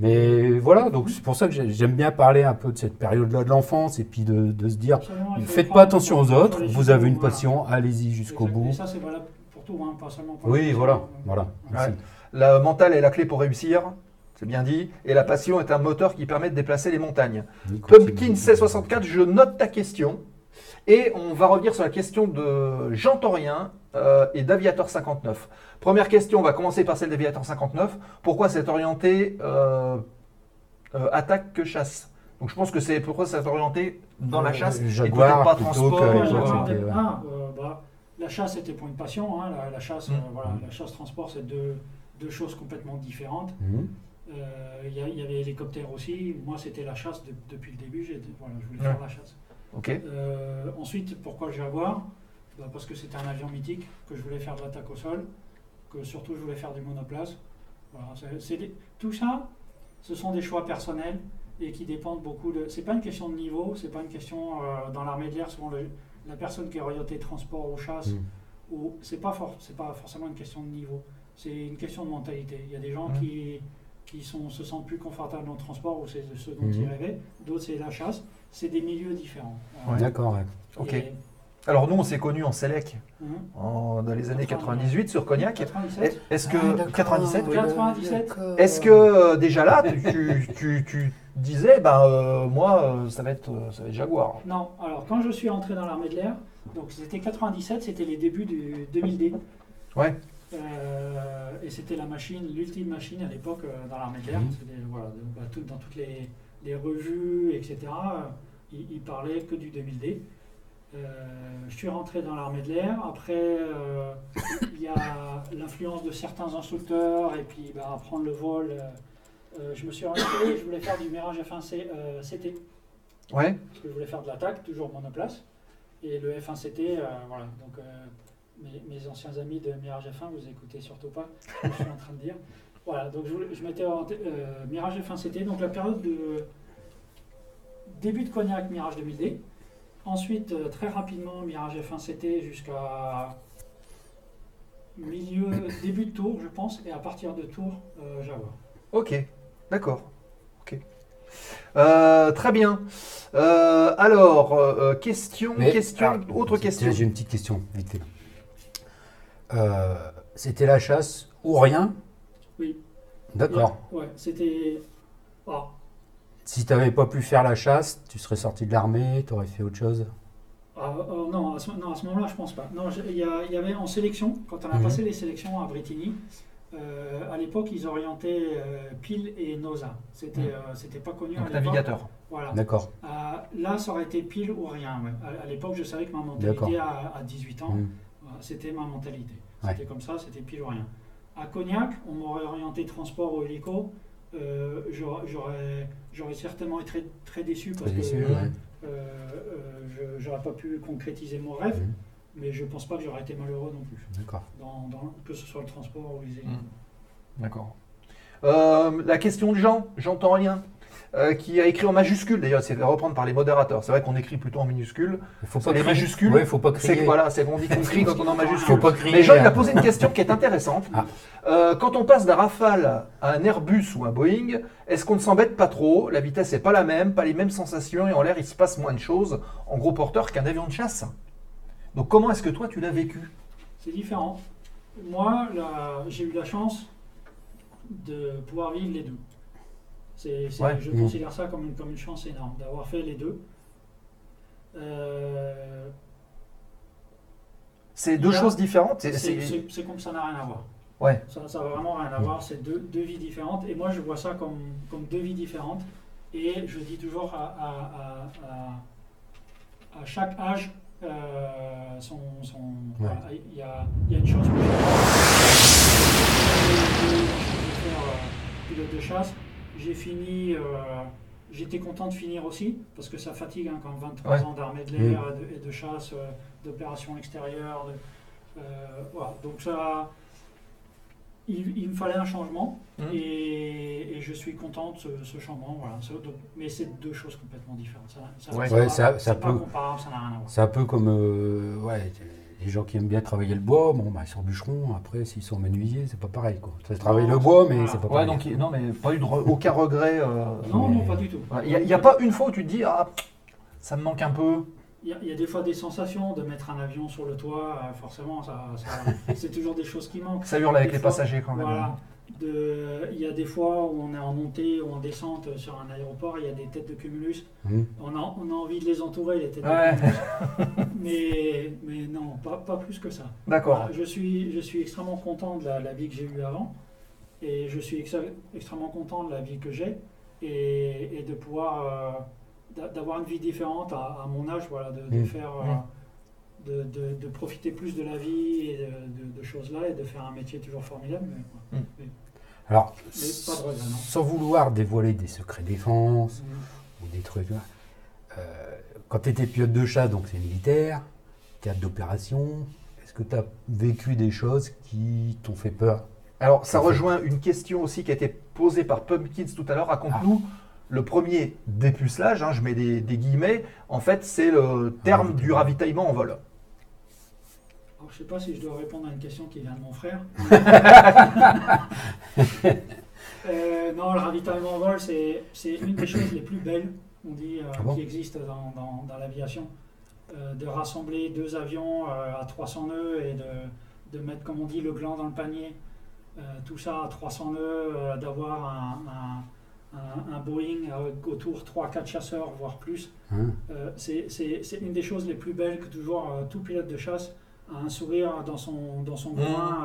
mais voilà, donc c'est pour ça que j'ai- j'aime bien parler un peu de cette période-là de l'enfance et puis de, de se dire, Absolument, il faites pas attention aux autres, vous avez une passion, allez-y jusqu'au bout. Et ça, c'est valable pour tout, hein, pas seulement pour Oui, voilà, voilà. Ouais. La mentale est la clé pour réussir, c'est bien dit, et la passion est un moteur qui permet de déplacer les montagnes. Pumpkin 1664, je note ta question. Et on va revenir sur la question de Jean Torien. euh, et d'Aviator 59. Première question, on va commencer par celle d'Aviator 59. Pourquoi c'est orienté euh, euh, attaque que chasse? Donc je pense que c'est pourquoi c'est orienté dans la Euh, chasse et Jaguar peut-être pas transport. que- ah, euh, bah, la chasse était pour une passion. hein, la, la chasse, Mm. euh, voilà, la chasse transport, c'est deux, deux choses complètement différentes. Mhm. Euh, Il y, il y avait l'hélicoptère aussi. Moi, c'était la chasse de- depuis le début. Voilà, je voulais Ouais. faire la chasse. Euh, ensuite, pourquoi le Jaguar Bah, Parce que c'était un avion mythique, que je voulais faire de l'attaque au sol, que surtout je voulais faire du monoplace. Voilà, des- tout ça, ce sont des choix personnels et qui dépendent beaucoup de. C'est pas une question de niveau, c'est pas une question euh, dans l'armée de l'air. Souvent, le- la personne qui est orientée transport ou chasse, Mm. ou c'est pas for- c'est pas forcément une question de niveau. C'est une question de mentalité. Il y a des gens Mm. qui qui sont, se sentent plus confortables dans le transport ou c'est ce dont Mhm. ils rêvaient. D'autres, c'est la chasse. C'est des milieux différents. Ouais. D'accord, ouais. Ok. Et- Alors nous, on s'est connus en Selec Mhm. en- dans les années 98. 98 sur Cognac. 97. Est-ce que Ah, d'accord, 97 oui. 97. Est-ce que euh, déjà là, tu, tu- tu- tu disais, ben euh, moi, euh, ça va être, euh, ça va être Jaguar. Non, alors quand je suis entré dans l'armée de l'air, donc c'était 97, c'était les débuts du 2000D. Ouais. Euh, et c'était la machine, l'ultime machine à l'époque euh, dans l'armée de l'air. Mhm. Voilà, bah, tout- dans toutes les, les revues, etc., euh, ils, ils parlaient que du 2000D. Euh, je suis rentré dans l'armée de l'air. Après, il y a l'influence de certains instructeurs et puis bah, apprendre le vol. je me suis orienté, je voulais faire du Mirage F1C, euh, CT. Ouais. parce que je voulais faire de l'attaque, toujours monoplace. Et le F1CT, euh, voilà. Donc, mes, mes anciens amis de Mirage F1, vous écoutez surtout pas ce que je suis en train de dire. Voilà, donc je, je m'étais orienté, euh, Mirage F1CT, donc la période de début de Cognac, Mirage 2000D. Ensuite, euh, très rapidement, Mirage F1CT jusqu'à milieu, début de tour, je pense, et à partir de tour, euh, Jaguar. Ok. D'accord. Ok. Euh, très bien. Euh, alors, euh, question, Mais- question, ah, autre question. J'ai une petite question, vite fait. Euh, C'était la chasse ou rien Oui. D'accord. Ouais, c'était. ah, Si tu n'avais pas pu faire la chasse, tu serais sorti de l'armée, tu aurais fait autre chose? Ah, euh, non, à ce, non, à ce moment-là, je pense pas. Non, il y, avait en sélection, quand on a Mhm. passé les sélections à Brittany, euh, à l'époque, ils orientaient euh, Pile et Nosa. C'était Mhm. euh, c'était pas connu Donc, à navigateur. Voilà. D'accord. Euh, là, ça aurait été Pile ou rien. ouais. À, à l'époque, je savais que ma mentalité à, à 18 ans, Mm. C'était ma mentalité. Ouais. C'était comme ça, c'était Pile ou rien. À Cognac, on m'aurait orienté transport ou hélico. euh, j'aurais- J'aurais j'aurais certainement été très, très déçu Très parce déçu, que ouais. euh, euh, je n'aurais pas pu concrétiser mon rêve, Mhm. mais je pense pas que j'aurais été malheureux non plus, D'accord. dans, dans- que ce soit le transport ou les hélicos. Mm. D'accord. Euh, la question de Jean, j'entends rien, euh, qui a écrit en majuscule d'ailleurs, c'est à reprendre par les modérateurs. C'est vrai qu'on écrit plutôt en minuscule. Il faut Les crier. majuscules, Ouais, faut pas C'est crier. que voilà, c'est qu'on dit qu'on crie quand on est en majuscule. Faut pas crier. Mais Jean, il a posé une question qui est intéressante. Ah. Euh, quand on passe d'un Rafale à un Airbus ou un Boeing, est-ce qu'on ne s'embête pas trop? La vitesse n'est pas la même, pas les mêmes sensations et en l'air il se passe moins de choses en gros porteur qu'un avion de chasse. Donc comment est-ce que toi tu l'as vécu? C'est différent. Moi, j'ai eu la chance de pouvoir vivre les deux. C'est, c'est- Ouais. Je Mhm. considère ça comme une, comme une chance énorme d'avoir fait les deux. Euh, C'est deux Là, choses différentes. c'est- comme ça n'a rien à voir. Ouais. Ça n'a vraiment rien à voir. C'est deux, deux vies différentes. Et moi, je vois ça comme, comme deux vies différentes. Et je dis toujours à, à, à- chaque âge, euh, son, son- il, y a, y a une chose que je vais faire euh, pilote de chasse. J'ai fini, euh, j'étais content de finir aussi, parce que ça fatigue hein, quand 23 Ouais. ans d'armée de l'air et, de, et de chasse, euh, d'opérations extérieures. de- euh, voilà. Donc ça, il, il me fallait un changement Mhm. et, et je suis content de ce, ce changement. Voilà. Donc- mais c'est deux choses complètement différentes. Ça, ça, Ouais. c'est Ouais, ça- ça pas peut- comparable, ça n'a rien à voir. C'est un peu comme euh, ouais, les gens qui aiment bien travailler le bois, bon, bah, ils sont bûcherons, après s'ils sont menuisiers, c'est pas pareil. Quoi. Ça travaille Non, le bois, mais voilà. c'est pas Ouais, pareil. donc non, mais pas eu de re- aucun regret. euh, Non, mais- non, pas du tout. Il n'y a, pas une fois où tu te dis ah ça me manque un peu. Il y, a, il y a des fois des sensations de mettre un avion sur le toit, euh, forcément, ça, ça- c'est toujours des choses qui manquent. Ça hurle avec Des les fois, passagers quand même. Voilà. De- il y a des fois où on est en montée ou en descente sur un aéroport, il y a des têtes de cumulus. Mhm. On a, on a envie de les entourer, les têtes Ouais. de cumulus. mais, mais non, pas, pas plus que ça. D'accord. Voilà, je, suis, je suis extrêmement content de la, la vie que j'ai eue avant et je suis extrêmement content de la vie que j'ai et, et de pouvoir euh, d'a- d'avoir une vie différente à, à mon âge, voilà, de, de Mm. faire euh, de, de- de profiter plus de la vie et de, de- de choses là et de faire un métier toujours formidable. Mais, Mm. mais- Alors, Mais pas de regret, non. sans vouloir dévoiler des secrets défense Mm. ou des trucs, euh, quand tu étais pilote de chasse, donc c'est militaire, théâtre d'opération, est-ce que tu as vécu des choses qui t'ont fait peur? Alors, ça rejoint une question aussi qui a été posée par Pumpkins tout à l'heure. Raconte-nous le premier dépucelage, hein, je mets des, des guillemets. En fait, c'est le terme du ravitaillement en vol. Alors, je sais pas si je dois répondre à une question qui vient de mon frère. Euh, non, le ravitaillement en vol, c'est une des choses les plus belles, on dit, euh, Ah bon qui existent dans, dans- dans l'aviation. Euh, de rassembler deux avions à 300 nœuds et de, de mettre, comme on dit, le gland dans le panier. Tout ça à 300 nœuds, d'avoir un, un- un- un Boeing avec autour 3-4 chasseurs, voire plus. hein Euh, c'est une des choses les plus belles que toujours euh, tout pilote de chasse a un sourire dans son, dans son Mhm. coin,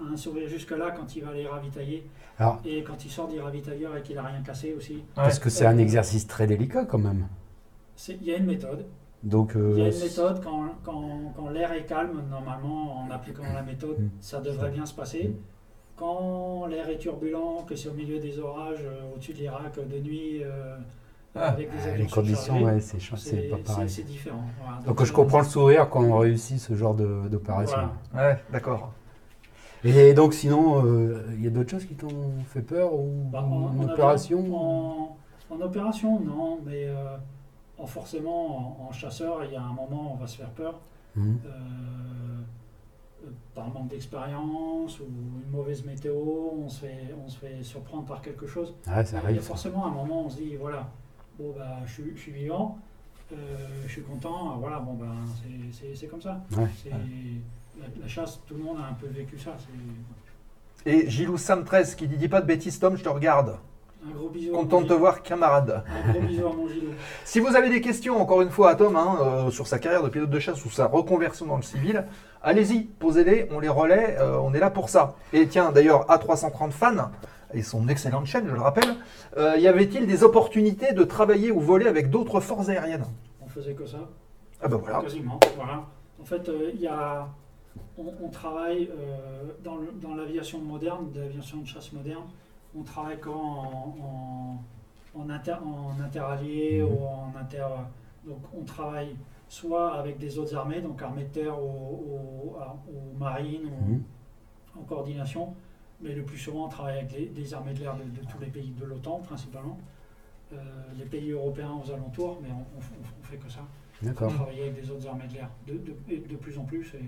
euh, a un sourire jusque-là quand il va les ravitailler. Alors- et quand il sort du ravitailleur et qu'il n'a rien cassé aussi. Parce que c'est un exercice très délicat quand même. Il y a une méthode. Donc, Il y a euh, une méthode quand, quand, quand l'air est calme, normalement, en appliquant la méthode, Mhm. ça devrait bien se passer. Quand l'air est turbulent, que c'est au milieu des orages, euh, au-dessus de l'Irak, de nuit, euh, avec des euh, avions les conditions, ouais, c'est ch- c'est c'est pas c'est- pareil. c'est différent. Voilà. Donc, je euh, comprends le sourire quand on réussit ce genre de- d'opération. Voilà. Ouais, d'accord. Et donc, sinon, euh, il y a d'autres choses qui t'ont fait peur ou Bah, en, opération en, en opération, non, mais euh, en forcément, en, en chasseur, il y a un moment où on va se faire peur. Mhm. euh, euh, par manque d'expérience ou une mauvaise météo, on se, fait, on se fait surprendre par quelque chose. Ouais, ça il y a forcément un moment où on se dit, voilà, bon, bah, je, suis- je suis vivant, euh, je suis content, voilà, bon, ben, c'est- comme ça. Ouais. La, la chasse, tout le monde a un peu vécu ça. Et Gilou Sam 13 qui dit Dis pas de bêtises, Tom, je te regarde. un gros bisou. à Content de te voir, camarade. Un gros bisou à mon Gilou. Si vous avez des questions, encore une fois, à Tom, hein, euh, sur sa carrière de pilote de chasse ou sa reconversion dans le civil, allez-y, posez-les, on les relaie, euh, on est là pour ça. Et tiens, d'ailleurs, A330 Fan, et son excellente chaîne, je le rappelle, euh, y avait-il des opportunités de travailler ou voler avec d'autres forces aériennes? On faisait que ça. Ah ben voilà. Quasiment, voilà. En fait, euh, il y a, on, on travaille euh, dans l'aviation moderne, de l'aviation de chasse moderne, on travaille quand en, en, en inter, en interallié Mhm. ou en inter... Donc on travaille soit avec des autres armées, donc armées de terre ou, ou- à- ou marine ou Mhm. en coordination, mais le plus souvent on travaille avec les- des armées de l'air de, de tous les pays de l'OTAN principalement, Euh, les pays européens aux alentours, mais on, on, fait que ça D'accord. travailler avec des autres armées de l'air de, de, et de plus en plus. Et,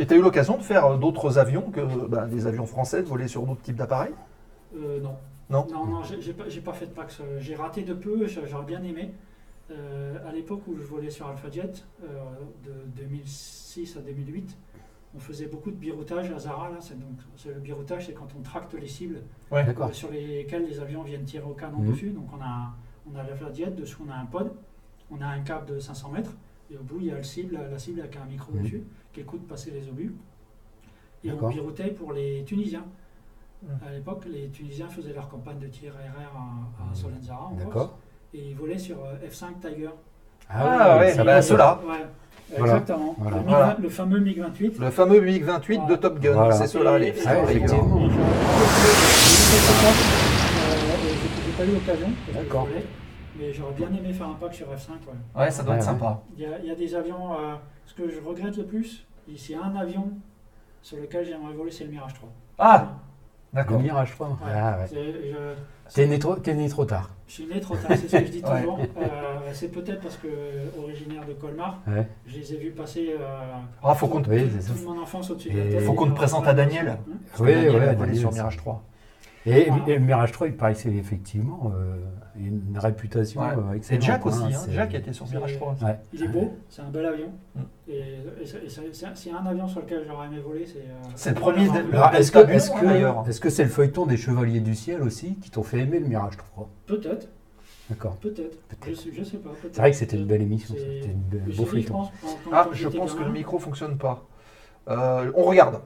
euh, tu as eu l'occasion de faire euh, d'autres avions que bah, des avions français, de voler sur d'autres types d'appareils? Euh, non. Non Non, non, j'ai pas, fait de PAX. J'ai raté de peu, j'a- j'aurais bien aimé. Euh, à l'époque où je volais sur AlphaJet, euh, de 2006 à 2008, on faisait beaucoup de biroutage à Zara. Là, c'est donc, c'est le biroutage, c'est quand on tracte les cibles euh, sur lesquelles les avions viennent tirer au canon Mhm. dessus. Donc on a, on a l'AlphaJet, dessous on a un pod, on a un câble de 500 mètres, et au bout il y a le cible, la cible avec un micro Mhm. dessus, qui écoute passer les obus. Et on biroutait pour les Tunisiens. Mhm. À l'époque, les Tunisiens faisaient leur campagne de tir RR à, à Solenzara, en Corse, D'accord. et ils volaient sur euh, F5 Tiger. Ah ouais, ça va. ceux-là. Ouais, Voilà. Exactement. Voilà. Le, MiG- Voilà. le fameux MiG-28. Le fameux MiG-28 de Top Gun, Voilà. c'est ceux-là, les Ah ouais, F5 Tiger. effectivement. j'aurais- Euh, j'ai- pas eu l'occasion, D'accord. mais j'aurais bien aimé faire un pack sur F5. ouais. Ouais, ça doit Ouais, être ouais. sympa. Il y, a, il y a des avions, euh, ce que je regrette le plus, a un avion sur lequel j'aimerais voler, c'est le Mirage 3. Ah, Le d'accord. Mirage 3. Ouais. Ah ouais. Je- T'es né, trop- t'es né trop tard. Je suis né trop tard, c'est ce que je dis Ouais. toujours. Euh, c'est peut-être parce que, originaire de Colmar, Ouais. je les ai vus passer euh, Ah, faut qu'on te, Oui, c'est ça. toute mon enfance au-dessus de Et- la tête. faut qu'on te présente à Daniel. Hein Oui, Daniel ouais, Daniel, sur Mirage 3. Et, Voilà. et le Mirage 3, il c'est effectivement euh, une réputation Ouais. euh, Et excellente. Jack aussi, hein, hein. c'est- Jack était sur c'est- Mirage 3. Ouais. Il est beau, c'est un bel avion. Mm. Et, s'il y a un avion sur lequel j'aurais aimé voler, c'est. euh, C'est le premier est-ce que Delta est-ce Bulle, que d'ailleurs. est-ce que c'est le feuilleton des Chevaliers du Ciel aussi qui t'ont fait aimer le Mirage 3 Peut-être. D'accord. Peut-être. Je sais, je sais pas. C'est vrai que c'était une belle émission. C'est- c'était je beau je feuilleton. pense, quand- quand- Ah, je pense que le micro fonctionne pas. On regarde.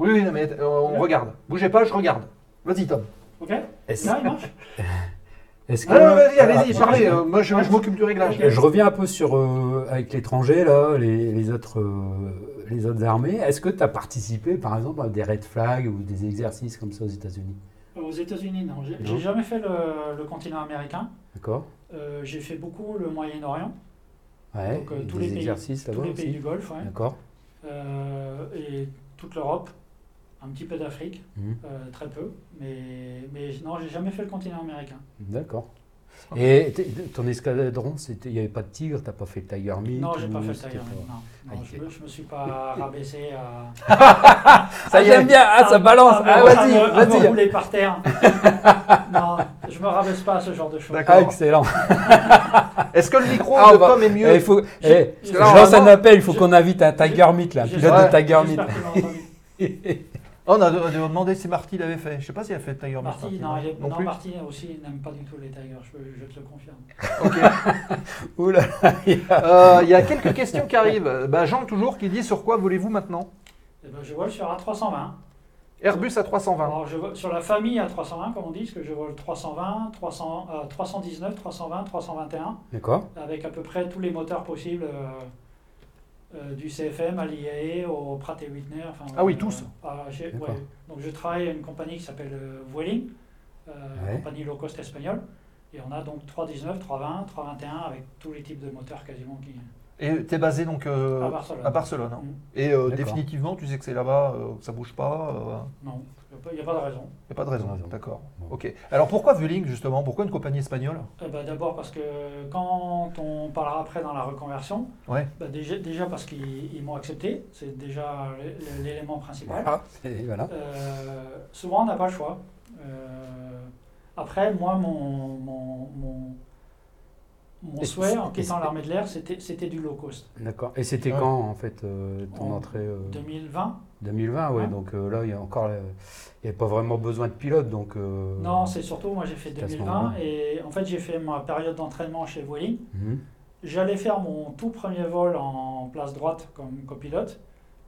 Oui, oui, non, mais euh, on Ouais. regarde. Bougez pas, je regarde. Vas-y, Tom. Ok Est-ce Là, il marche est-ce que- non, vas-y, allez-y, Ah, parlez. euh, moi, je, je m'occupe du réglage. Ok. Je reviens un peu sur euh, avec l'étranger là, les, les autres euh, les autres armées. Est-ce que tu as participé par exemple à des red flags ou des exercices comme ça aux États-Unis? Aux États-Unis, non. J'ai Non. j'ai jamais fait le, le continent américain. D'accord. Euh, j'ai fait beaucoup le Moyen-Orient, Ouais. Donc, euh, tous les pays- exercices tous là-bas les pays aussi. du Golfe, ouais. D'accord. Euh, et toute l'Europe, un petit peu d'Afrique, Mhm. euh, très peu. Mais, mais non, j'ai jamais fait le continent américain. D'accord. Et ton escadron, c'était, il n'y avait pas de tigre, t'as pas fait le Tiger Meat non, j'ai pas fait le Tiger pas- Meat, non. Non, Ah, je, il me, je me suis pas rabaissé à. Ah, j'aime bien, ah, ça balance. à me- Ah, à vas-y, me vas-y. rouler par terre. non, je me rabaisse pas à ce genre de choses. D'accord. Ah, excellent. Est-ce que le micro Ah, de bah, Tom est mieux Eh, il faut, eh, je lance un appel, il faut qu'on invite un Tiger Meat là, pilote de Tiger Meat. Oh, On a de- de- demandé si Marty l'avait fait. Je sais pas s'il a fait Tiger Marty, Marty, non, non non, plus. Marty aussi n'aime pas du tout les Tigers, je, je te le confirme. Ok. Ouh là là, il y a- Euh, Il y a quelques questions qui arrivent. Bah, Jean, toujours, qui dit sur quoi volez-vous maintenant? Eh ben, je vole sur A320. Airbus à 320. Alors, je vole sur la famille A320, comme on dit, parce que je vole 320, 300, euh, 319, 320, 321, D'accord. avec à peu près tous les moteurs possibles, euh, euh, du CFM à l'IAE, au Pratt et Whitney. Enfin, Ah oui, euh, tous. ouais. Donc je travaille à une compagnie qui s'appelle euh, Vueling, euh, Ouais. compagnie low cost espagnole. Et on a donc 319, 320, 321 avec tous les types de moteurs quasiment qui. Et tu es basé donc euh, à Barcelone. à Barcelone. hein. Mm. Et euh, définitivement, tu sais que c'est là-bas, euh, que ça bouge pas. Non, il n'y a, pas de raison. Il n'y a pas de raison. D'accord. Bon. Ok. Alors pourquoi Vueling justement? Pourquoi une compagnie espagnole? Eh ben, D'abord parce que quand on parlera après dans la reconversion, Ouais. bah, déjà, déjà parce qu'ils ils m'ont accepté, c'est déjà l'élément principal. Voilà. Et voilà. Euh, souvent, on n'a pas le choix. Euh, après, moi, mon, mon, mon, mon Et souhait en quittant l'armée de l'air, c'était c'était du low cost. D'accord. Et c'était Ouais. quand en fait euh, ton En entrée euh, 2020 2020, ouais. Ouais. Donc euh, là, il y a encore, euh, il n'y a pas vraiment besoin de pilote, donc. euh, Non, c'est surtout, moi j'ai fait c'est à ce 2020 moment-là. et en fait j'ai fait ma période d'entraînement chez Vueling. mhm. J'allais faire mon tout premier vol en place droite comme copilote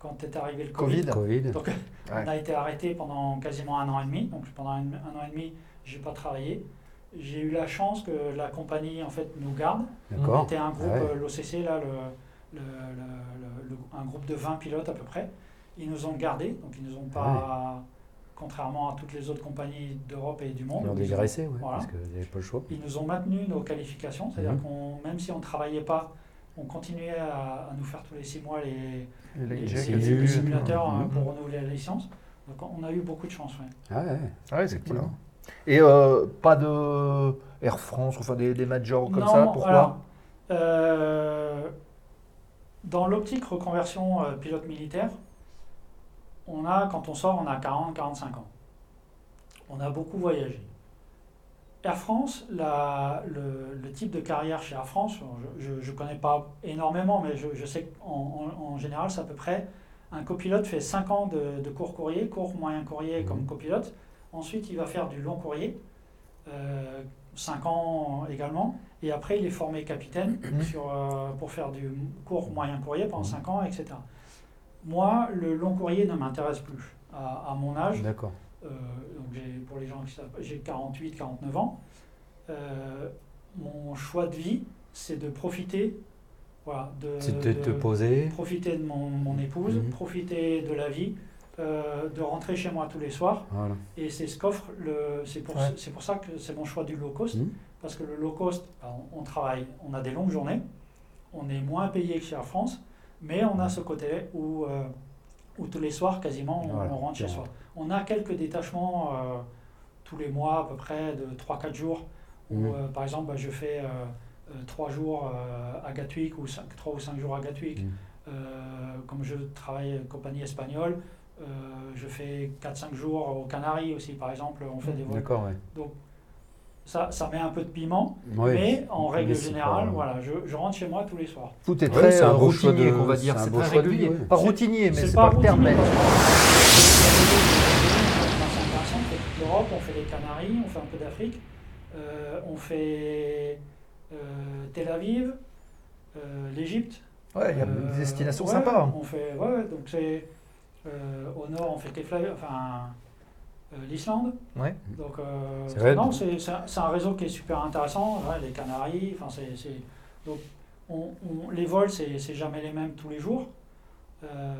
quand est arrivé le Covid. Donc on a été arrêté pendant quasiment un an et demi. Donc pendant un, un an et demi, j'ai pas travaillé. J'ai eu la chance que la compagnie en fait nous garde. On était un groupe, Ouais. l'OCC là, le, le- le- le- le- un groupe de 20 pilotes à peu près. Ils nous ont gardés, donc ils nous ont pas, contrairement à toutes les autres compagnies d'Europe et du monde. Ils ont ils ont- dégraissé, ouais, voilà. parce qu'ils n'avaient pas le choix. ils nous ont maintenu nos qualifications, c'est-à-dire Mhm. qu'on, même si on ne travaillait pas, on continuait à, à nous faire tous les six mois les, les les- Jack les- et les les- simulateurs hein, Mhm. pour renouveler la licence. Donc on a eu beaucoup de chance. ouais. Ah ouais, Ouais, c'est cool. hein. Et euh, pas de Air France, enfin des, des majors comme Non, ça, pourquoi alors, euh, Dans l'optique reconversion euh, pilote militaire, on a, quand on sort, on a 40-45 ans. On a beaucoup voyagé. Air France, la- le, le type de carrière chez Air France, je ne connais pas énormément, mais je, je sais qu'en en, en général, c'est à peu près, un copilote fait 5 ans de, de court courrier, court moyen courrier comme Mhm. copilote. Ensuite, il va faire du long courrier, 5 ans également. Et après, il est formé capitaine Mhm. sur, euh, pour faire du court moyen courrier pendant Mhm. 5 ans, etc. Moi, le long courrier ne m'intéresse plus. À, à mon âge, D'accord. euh, donc pour les gens qui savent, j'ai 48, 49 ans. Euh, mon choix de vie, c'est de profiter, voilà, de, C'est de te de poser. profiter de mon, mon épouse, Mhm. profiter de la vie, euh, de rentrer chez moi tous les soirs. Voilà. Et c'est ce qu'offre le. C'est pour, Ouais. c'est pour ça que c'est mon choix du low cost. Mhm. Parce que le low cost, on, on travaille, on a des longues journées, on est moins payé que chez Air France, mais on a ce côté où, euh, où tous les soirs, quasiment, on, on rentre chez soi. On a quelques détachements euh, tous les mois, à peu près de 3-4 jours, où, Mhm. euh, par exemple, ben, je fais 3 jours euh, à Gatwick ou 3 ou 5 jours à Gatwick. Mhm. Euh, comme je travaille en compagnie espagnole, euh, je fais 4-5 jours aux Canaries aussi, par exemple, on fait des vols. D'accord, ouais. Ça, ça met un peu de piment, Ouais. mais en règle Mais générale, pas- voilà, je, je rentre chez moi tous les soirs. Tout est Ouais, très c'est un euh, routinier, de- qu'on va dire. c'est très vie, régulier. ouais. Pas routinier, mais c'est pas le terme. l'Europe, on fait les Canaries, on fait un peu d'Afrique. Euh, on fait euh, Tel Aviv, euh, l'Égypte. Ouais, il y a Euh, des destinations ouais, sympas. hein. On fait, ouais, ouais, donc c'est euh, au nord, on fait Keflavík, enfin l'Islande. Ouais. Donc euh, C'est non, un, réseau qui est super intéressant. ouais, les Canaries, enfin c'est c'est- donc on, on- les vols c'est c'est jamais les mêmes tous les jours. Euh,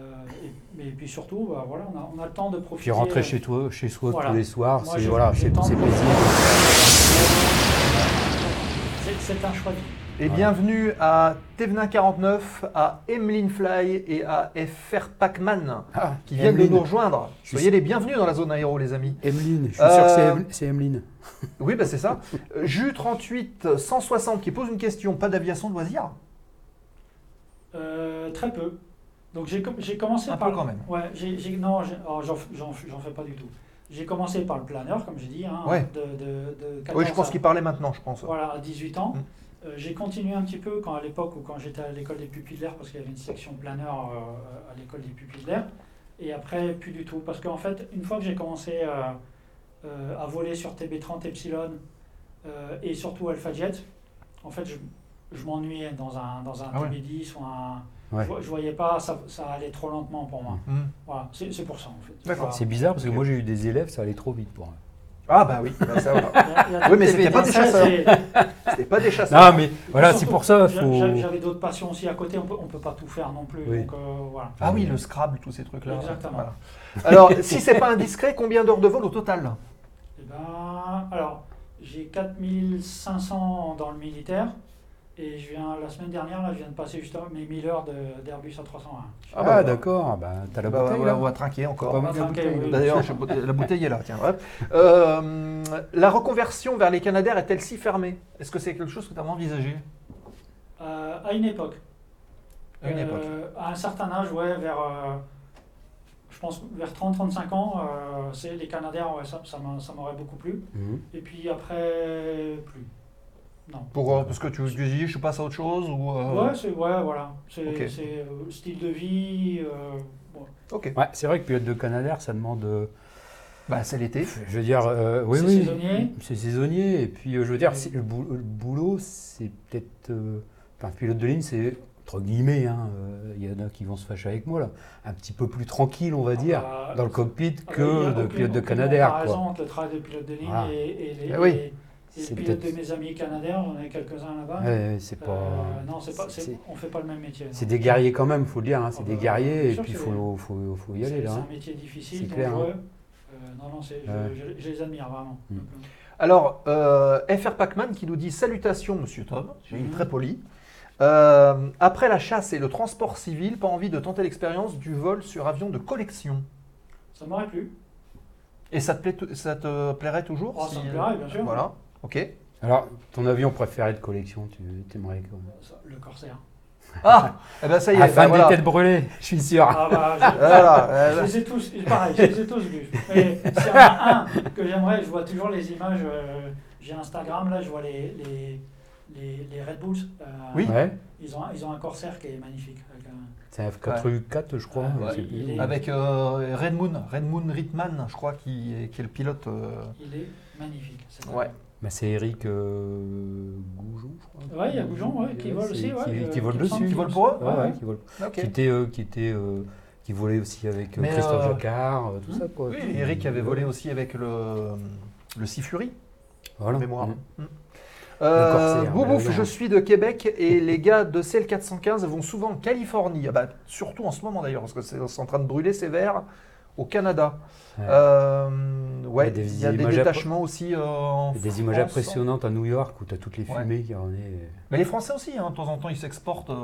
et, mais puis surtout, bah, voilà, on a, on a le temps de profiter. Puis rentrer chez toi, chez soi Voilà. tous les soirs, c'est voilà, c'est plaisir. C'est c'est un choix de vie. Et Voilà. bienvenue à Tevnin 49, à Emeline Fly et à FR Pacman Ah, qui viennent de nous rejoindre. Soyez les bienvenus dans la zone aéro, les amis. Emeline, je suis Euh, sûr que c'est Em- c'est Emeline. Oui, bah c'est ça. Euh, Jus 38 160 qui pose une question. Pas d'aviation de loisirs Euh, très peu. Donc j'ai com- commencé Un par peu quand même. Ouais, non, alors, j'en fais pas du tout. J'ai commencé par le planeur, comme j'ai dit, hein, Ouais. de, de, de 14 Oui, je pense à- qu'il parlait maintenant, je pense. Voilà, à 18 ans. Mm. Euh, j'ai continué un petit peu quand, à l'époque où quand j'étais à l'école des pupilles d'air, parce qu'il y avait une section planeur euh, à l'école des pupilles d'air. Et après, plus du tout. Parce qu'en fait, une fois que j'ai commencé euh, euh, à voler sur TB30 Epsilon euh, et surtout Alpha Jet, en fait, je, je m'ennuyais dans un, dans un Ah ouais. TB10 ou un. Ouais. Je, je voyais pas, ça, ça allait trop lentement pour moi. Hmm. Voilà, c'est c'est pour ça en fait. Voilà. C'est bizarre parce que moi j'ai eu des élèves, ça allait trop vite pour eux. Ah bah oui, bah ça, voilà. Il y a- il y a Oui, mais pas des chasseurs. C'est- C'était pas des chasseurs. Non mais voilà, c'est pour ça, faut. j'a- J'avais d'autres passions aussi à côté, on peut, on peut pas tout faire non plus. Oui. Donc euh, voilà. Ah oui, le Scrabble, tous ces trucs-là. Exactement. Voilà. Alors, si c'est pas indiscret, combien d'heures de vol au total? Eh ben, alors, j'ai 4500 dans le militaire. Et je viens, la semaine dernière, là, je viens de passer justement mes 1000 heures d'Airbus A301. Ah, bah, d'accord, bah, t'as la Bah, bouteille ouais, là on va trinquer encore. Oui. D'ailleurs, la bouteille est là, tiens. bref. Euh, la reconversion vers les Canadaires est-elle si fermée? Est-ce que c'est quelque chose que tu as envisagé? Euh, à une époque. À une Euh, époque. À un certain âge, ouais, vers, euh, je pense, vers 30-35 ans, euh, c'est les Canadiens, ouais, ça, ça m'a- ça m'aurait beaucoup plu. Mhm. Et puis après, plus. Non. Pour, euh, Parce que tu, tu dis, je passe à autre chose ou, euh, Ouais, c'est, ouais, voilà. C'est, Ok. c'est, euh, style de vie. euh, bon. Ouais, c'est vrai que pilote de Canadair, ça demande. euh, Bah, c'est l'été. Je veux dire, euh, oui, C'est oui. saisonnier. C'est saisonnier. Et puis, euh, je veux dire, Oui. le, bou- le boulot, c'est peut-être. euh, Enfin, pilote de ligne, c'est entre guillemets, hein, euh, il y en a qui vont se fâcher avec moi là, un petit peu plus tranquille, on va dire, Ah, dans le cockpit ah, que a de aucune- pilote de Canadair. Quoi. entre le travail de pilote de ligne Voilà. et, et les, Eh oui. et C'est le pilote de mes amis canadiens, j'en ai quelques-uns là-bas. Ouais, c'est pas. Euh, non, c'est pas, c'est- c'est- c'est- on fait pas le même métier. C'est non. des guerriers quand même, faut le dire. hein, c'est Ah des bah, guerriers et puis il faut, faut, faut y aller C'est là. c'est hein. un métier difficile, dangereux. Euh, non, non, c'est- je, je- je les admire vraiment. Mm. Euh, Alors, euh, FR Pacman qui nous dit Salutations, monsieur Tom. Mhm. une très poli. Euh, après la chasse et le transport civil, pas envie de tenter l'expérience du vol sur avion de collection. ça m'aurait plu. Et ça te, plaît ça te plairait toujours Oh, ça me plairait, bien sûr. Voilà, ok. Alors, ton avion préféré de collection, tu aimerais Le Corsair. Ah Eh ben ça y est, Afin bah, voilà. des têtes brûlées, je suis sûr. Ah bah, je, Voilà, je les ai tous, pareil, je les ai tous vus. Mais s'il y en a un que j'aimerais, je vois toujours les images. euh, J'ai Instagram, là, je vois les, les, les, les Red Bulls. euh, Oui. Ouais, Ils ont, ils ont un Corsair qui est magnifique. avec un- c'est un F4U4, je crois. Ouais, il est- avec euh, Red Moon, Red Moon Ritman, je crois, qui est, qui est le pilote. euh, Il est magnifique. c'est Ouais. Bah, c'est Eric euh, Goujon, je crois. Ouais, il y a Goujon, ouais, qui vole aussi, ouais, Qui, euh, qui vole qui dessus. Qui vole pour eux Ouais, Ouais, ouais, ouais. qui vole. Ok. Qui était, euh, qui était, euh, qui volait aussi avec Mais, Christophe euh, Jacquard, tout ça quoi. Oui, Eric avait volé aussi avec le, le Sifuri. Voilà. mémoire. Mm. Euh, Corsair, Boubouf, je suis de Québec et les gars de CL415 vont souvent en Californie. Ah bah, surtout en ce moment d'ailleurs, parce que c'est c'est en train de brûler sévère au Canada. Ouais. Euh, ouais, Il y a des il y a des images détachements aussi euh, en des images France. impressionnantes à New York où tu as toutes les Ouais. fumées qui revenaient. Mais les Français aussi, hein, de temps en temps, ils s'exportent. euh,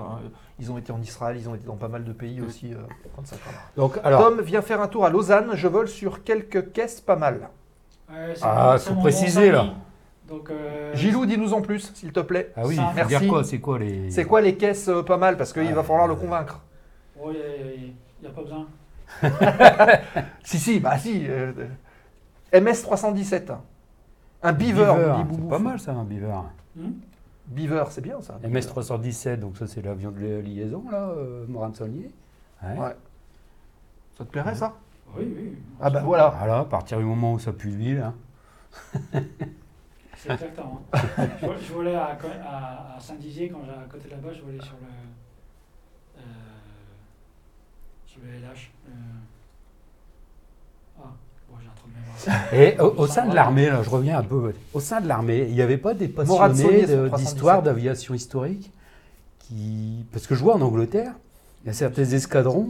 ils ont été en Israël, ils ont été dans pas mal de pays aussi. euh, quand ça parle. Donc, alors, Tom vient faire un tour à Lausanne. Je vole sur quelques caisses pas mal. Ah, faut préciser, bon là. Donc, euh, Gilou, dis-nous en plus, s'il te plaît. ah oui, ça, merci. dire quoi C'est quoi les. C'est quoi les caisses euh, pas mal Parce qu'il Ah, va falloir le convaincre. oh, il n'y a, pas besoin. Si, si, bah si. euh, MS 317. Un beaver, c'est pas mal ça, un Beaver. Hmm Beaver, c'est bien ça. MS-317, donc ça c'est l'avion de liaison là, euh, Morin-Saulnier. Ouais. Ouais. Ça te plairait ça? Oui, oui. Ah bah voilà. Voilà, à partir du moment où ça pue l'huile. hein. C'est exactement. je, vo- je volais à, Co- à, à Saint-Dizier, quand j'étais à côté de là-bas, je volais sur le, euh, sur le LH. euh. Ah, bon, j'ai un trou de mémoire. Et au, au sein de l'armée, là, je reviens un peu. Au sein de l'armée, il n'y avait pas des passionnés Saunier, de- 177. d'histoire d'aviation historique qui, parce que je vois en Angleterre, il y a certains escadrons,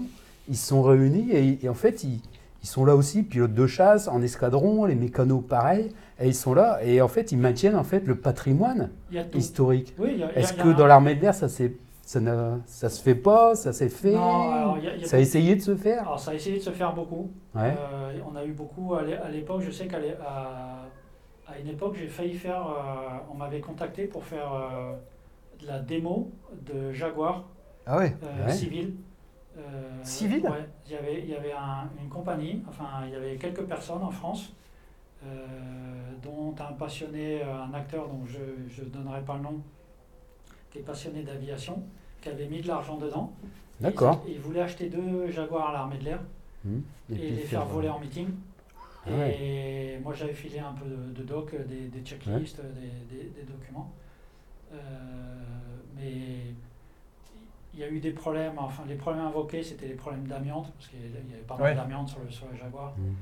ils sont réunis et, et en fait ils, ils sont là aussi, pilotes de chasse en escadron, les mécanos pareil, et ils sont là et en fait ils maintiennent en fait le patrimoine historique. Oui, Est-ce il y a que dans l'armée de l'air ça s'est- ça, n'a- ça se fait pas, ça s'est fait, Non, alors, il y a- il y a ça a essayé de se faire Alors, ça a essayé de se faire beaucoup. Ouais. Euh, on a eu beaucoup à l'é- à l'époque. Je sais qu'à à, une époque, j'ai failli faire. euh, on m'avait contacté pour faire euh, de la démo de Jaguar Ah ouais. euh, Ouais. civil. Euh, Civil? Ouais. Il y avait, il y avait un- une compagnie, enfin, il y avait quelques personnes en France, euh, dont un passionné, un acteur dont je ne donnerai pas le nom, qui est passionné d'aviation, qui avait mis de l'argent dedans. D'accord. Il, il voulait acheter deux Jaguars à l'armée de l'air Hum. et, les faire voler en meeting. Ah ouais. Et moi j'avais filé un peu de, de doc, des, des checklists, des, des- des documents. Euh, mais il y a eu des problèmes, enfin les problèmes invoqués c'était les problèmes d'amiante, parce qu'il y avait- pas mal Ouais. d'amiante sur le, sur le Jaguar. Hum.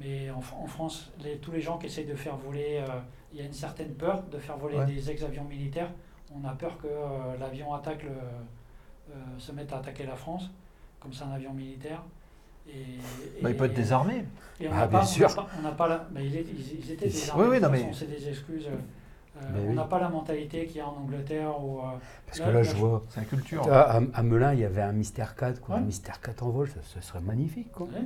Mais en, Fr- en France, les- tous les gens qui essayent de faire voler, euh, il y a une certaine peur de faire voler Ouais. des ex-avions militaires. On a peur que euh, l'avion attaque le, euh, se mette à attaquer la France, comme c'est un avion militaire. Et, Bah, il peut être désarmé. et on Ah, n'a bien pas, sûr. On n'a pas, on pas la, bah, ils, ils étaient Oui, désarmés, oui, de non, mais- c'est des excuses. Euh, on oui. n'a pas la mentalité qu'il y a en Angleterre où, euh, Parce Là, que là, là, je je- vois. C'est la culture. À, à- à Melun, il y avait un Mystère 4, quoi. Ouais. Un Mystère 4 en vol, ça, ça serait magnifique, quoi. ouais.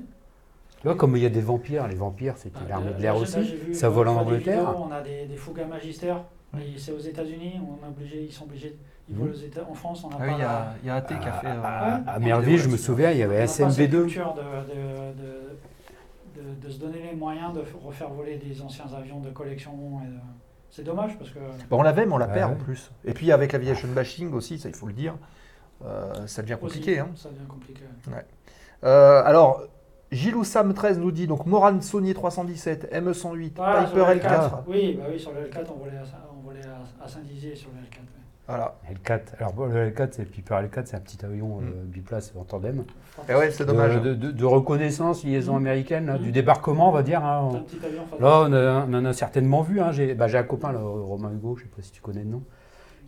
Tu vois, comme il y a des vampires, les vampires, c'était Ah, l'armée de l'air aussi. ça vole en Angleterre. vidéos, on a des, des fougas magistères, mais c'est aux États-Unis, on est obligé, ils sont obligés. Ils volent aux États, en France, on n'a Ah oui, pas il y a, a AT qui a fait. euh, À, Ouais. à Merville, je me souviens, il y avait n'a pas cette SMV2. culture de, de, de, de- de se donner les moyens de refaire voler des anciens avions de collection. et de- C'est dommage parce que Bon, on l'avait, mais on la Ouais, perd ouais. en plus. Et puis avec l'aviation bashing aussi, ça il faut le dire, euh, ça devient compliqué. aussi, hein. ça devient compliqué. Euh, alors, Gilou Sam 13 nous dit donc Moran Saunier 317, ME108, Voilà, sur Piper le L4. Oui, bah oui, sur le L4, on volait à, Saint- à, à Saint-Dizier sur le L4. ouais. Voilà. L4. Alors, bon, le L4, c'est Piper L4, c'est un petit avion euh, Mm. biplace en tandem. Et ouais, c'est dommage. De, de- de reconnaissance, liaison Mm. américaine, là, Mm. du débarquement, on va dire. hein. C'est un petit avion. Là, on, a- on en a certainement vu. Hein. J'ai bah, j'ai un copain, là, Romain Hugo, je ne sais pas si tu connais le nom,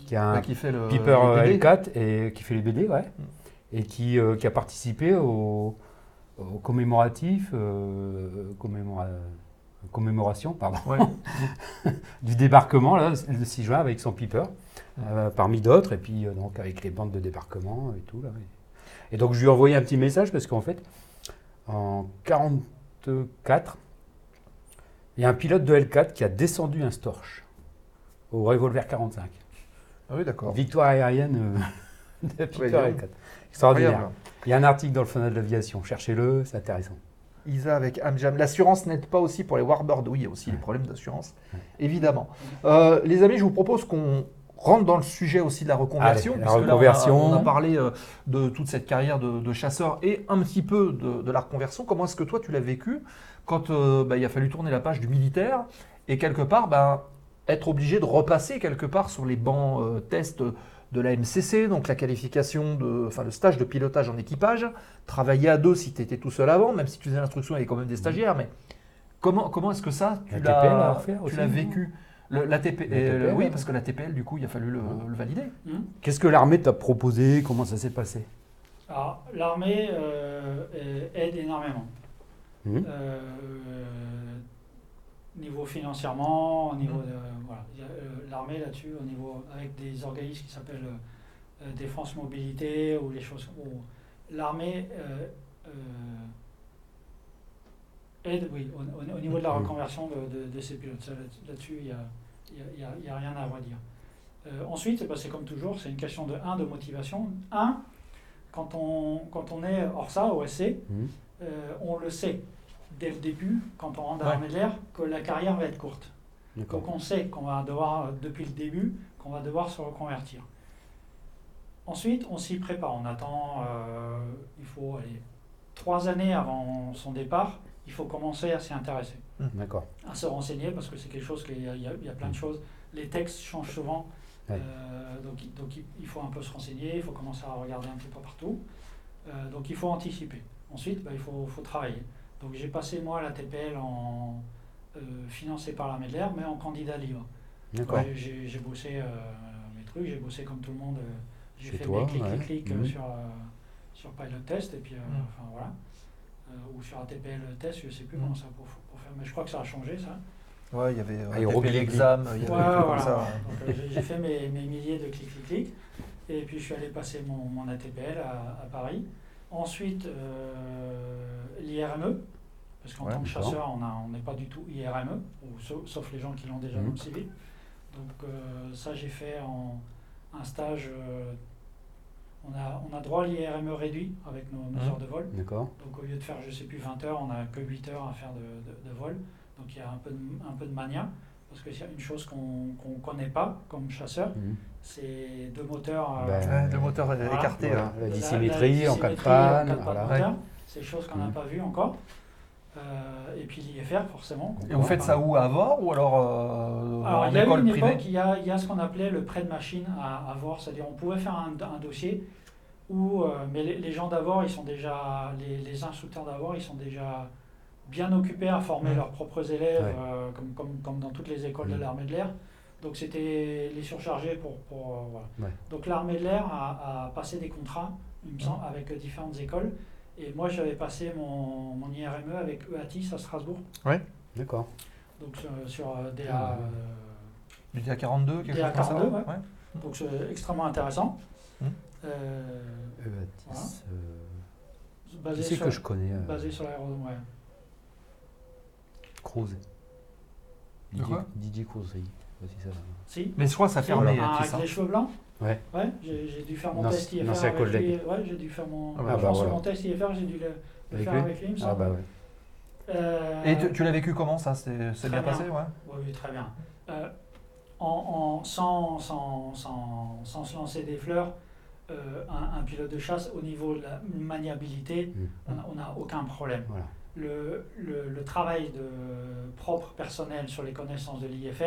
qui a un qui fait le Piper le euh, BD. L4 et qui fait les BD, ouais, et qui, euh, qui a participé au, au commémoratif, euh, commémora- commémoration, pardon, Ouais. du débarquement là, le 6 juin avec son Piper, euh, parmi d'autres, et puis euh, donc avec les bandes de débarquement et tout là. Et, et donc je lui ai envoyé un petit message parce qu'en fait, en 44, il y a un pilote de L4 qui a descendu un Storch au revolver 45. Ah oui, d'accord. Victoire aérienne euh, de donc. L4. Extraordinaire. Il y a un article dans le Fanat de l'aviation. Cherchez-le, c'est intéressant. Isa avec Amjam. L'assurance n'aide pas aussi pour les warbirds. Oui, il y a aussi les problèmes d'assurance, évidemment. Euh, les amis, je vous propose qu'on rentre dans le sujet aussi de la reconversion. Allez, la puisque là, on a- reconversion. on, a, parlé euh, de toute cette carrière de, de chasseur et un petit peu de, de la reconversion. Comment est-ce que toi, tu l'as vécu quand euh, bah, il a fallu tourner la page du militaire et quelque part, bah, être obligé de repasser quelque part sur les bancs tests de la MCC, donc la qualification, de, enfin le stage de pilotage en équipage, travailler à deux si tu étais tout seul avant, même si tu faisais l'instruction, il y avait quand même des stagiaires, mais comment, comment est-ce que ça, tu l'as vécu? Le, la TP, La euh, TPL, Oui, parce que la TPL, du coup, il a fallu le, le valider. Hum. Qu'est-ce que l'armée t'a proposé? Comment ça s'est passé? Alors, l'armée euh, euh, aide énormément. Euh, niveau financièrement, au niveau Mhm. de, voilà, Il y a, euh, l'armée là-dessus, au niveau avec des organismes qui s'appellent euh, euh, Défense Mobilité ou les choses. où l'armée euh, euh, aide, oui, au, au- au niveau de la Mhm. reconversion de, de- de ces pilotes. Là-dessus, il n'y a, y a- il y a- il y a rien à redire. Euh, ensuite, bah, c'est comme toujours, c'est une question de un de motivation. Un, quand on, quand on est hors ça, au SC, Mhm. euh, on le sait dès le début, quand on rentre dans Ouais. l'armée de l'air, que la carrière va être courte. Donc on sait qu'on va devoir, euh, depuis le début, qu'on va devoir se reconvertir. Ensuite, on s'y prépare. On attend, euh, il faut aller trois années avant son départ il faut commencer à s'y intéresser, D'accord. à se renseigner parce que c'est quelque chose qu'il y, a- il y a- il y a plein de choses. Les textes changent souvent, Ouais. euh, donc, il- donc il- il faut un peu se renseigner, il faut commencer à regarder un petit peu partout. Euh, donc il faut anticiper. Ensuite, bah, il faut, faut travailler. Donc j'ai passé moi la TPL en euh, financé par l'armée de l'air, mais en candidat libre. D'accord. J'ai- bossé euh, mes trucs, j'ai bossé comme tout le monde. euh, j'ai fait toi, mes clics, ouais. clics, clics, euh, Mhm. sur, euh, sur Pilot Test, et puis euh, Mhm. enfin voilà. Euh, ou sur ATPL Test, je sais plus Mhm. comment ça pour, pour faire, mais je crois que ça a changé ça. Ouais, il y avait euh, Aéroglyph. l'examen, il y avait Ouais, des trucs comme voilà. ça. Donc, euh, j'ai- j'ai fait mes, mes milliers de clics, clics, clics. Et puis je suis allé passer mon, mon ATPL à, à Paris. Ensuite, euh, l'IRME, parce qu'en Ouais, tant que chasseur, on n'est pas du tout IRME, ou sauf, sauf les gens qui l'ont déjà Mhm. dans le civil. Donc euh, ça, j'ai fait en un stage. euh, on, a, on a droit à l'IRME réduit avec nos, nos Mhm. heures de vol. D'accord. Donc au lieu de faire, je sais plus, 20 heures, on n'a que 8 heures à faire de, de- de vol. Donc il y a un peu de, un peu de mania. Parce que a une chose qu'on ne connaît pas comme chasseur, Mhm. c'est deux moteurs. euh, Ben, Ouais, le moteur est Voilà. écarté. Voilà, ouais. la la- dissymétrie la en cas de panne. voilà. C'est des choses qu'on n'a Mhm. pas vues encore. Euh, et puis l'IFR, forcément. Et vous faites ça où À Avor ou alors euh, Alors, en il y a école une privée époque, il y a, il y a ce qu'on appelait le prêt de machine à avoir, c'est-à-dire on pouvait faire un, un dossier où, euh, mais les, les gens d'Avor, ils sont déjà, les, les instructeurs d'Avor, ils sont déjà bien occupés à former leurs propres élèves, Ouais. euh, comme, comme, comme dans toutes les écoles de Mhm. l'armée de l'air. Donc c'était les surcharger pour, pour euh, voilà. Ouais. Donc l'armée de l'air a, a passé des contrats, il me semble, avec euh, différentes écoles. Et moi, j'avais passé mon, mon IRME avec EATIS à Strasbourg, D'accord. donc sur, sur DA. Ah, ouais. euh, Du DA42, quelque DA chose comme ça 42, ouais. ouais. donc c'est extrêmement intéressant. Hmm. Euh, Evatis, euh, basé, sur, que je connais euh, basé sur l'aérodrome, ouais. Cruz. De quoi Didier Cruz, oui. Ouais, c'est ça. Si Mais je crois que ça un Atis, avec hein. les cheveux blancs Ouais. Ouais, j'ai dû faire mon Non, test c'est- IFR non, c'est un avec lui. collègue. Ouais, j'ai dû faire mon, Ah bah bah voilà. mon test IFR, j'ai dû le, le Avec faire lui avec lui, il me Ah bah ouais. Euh, Et tu, tu l'as vécu comment ça? C'est bien bien. passé ouais? Oui, oui, très bien. Euh, en, en- sans, sans, sans, sans se lancer des fleurs, euh, un, un pilote de chasse, au niveau de la maniabilité, Mm. on n'a- on n'a aucun problème. Voilà. Le, le, le travail de propre personnel sur les connaissances de l'IFR,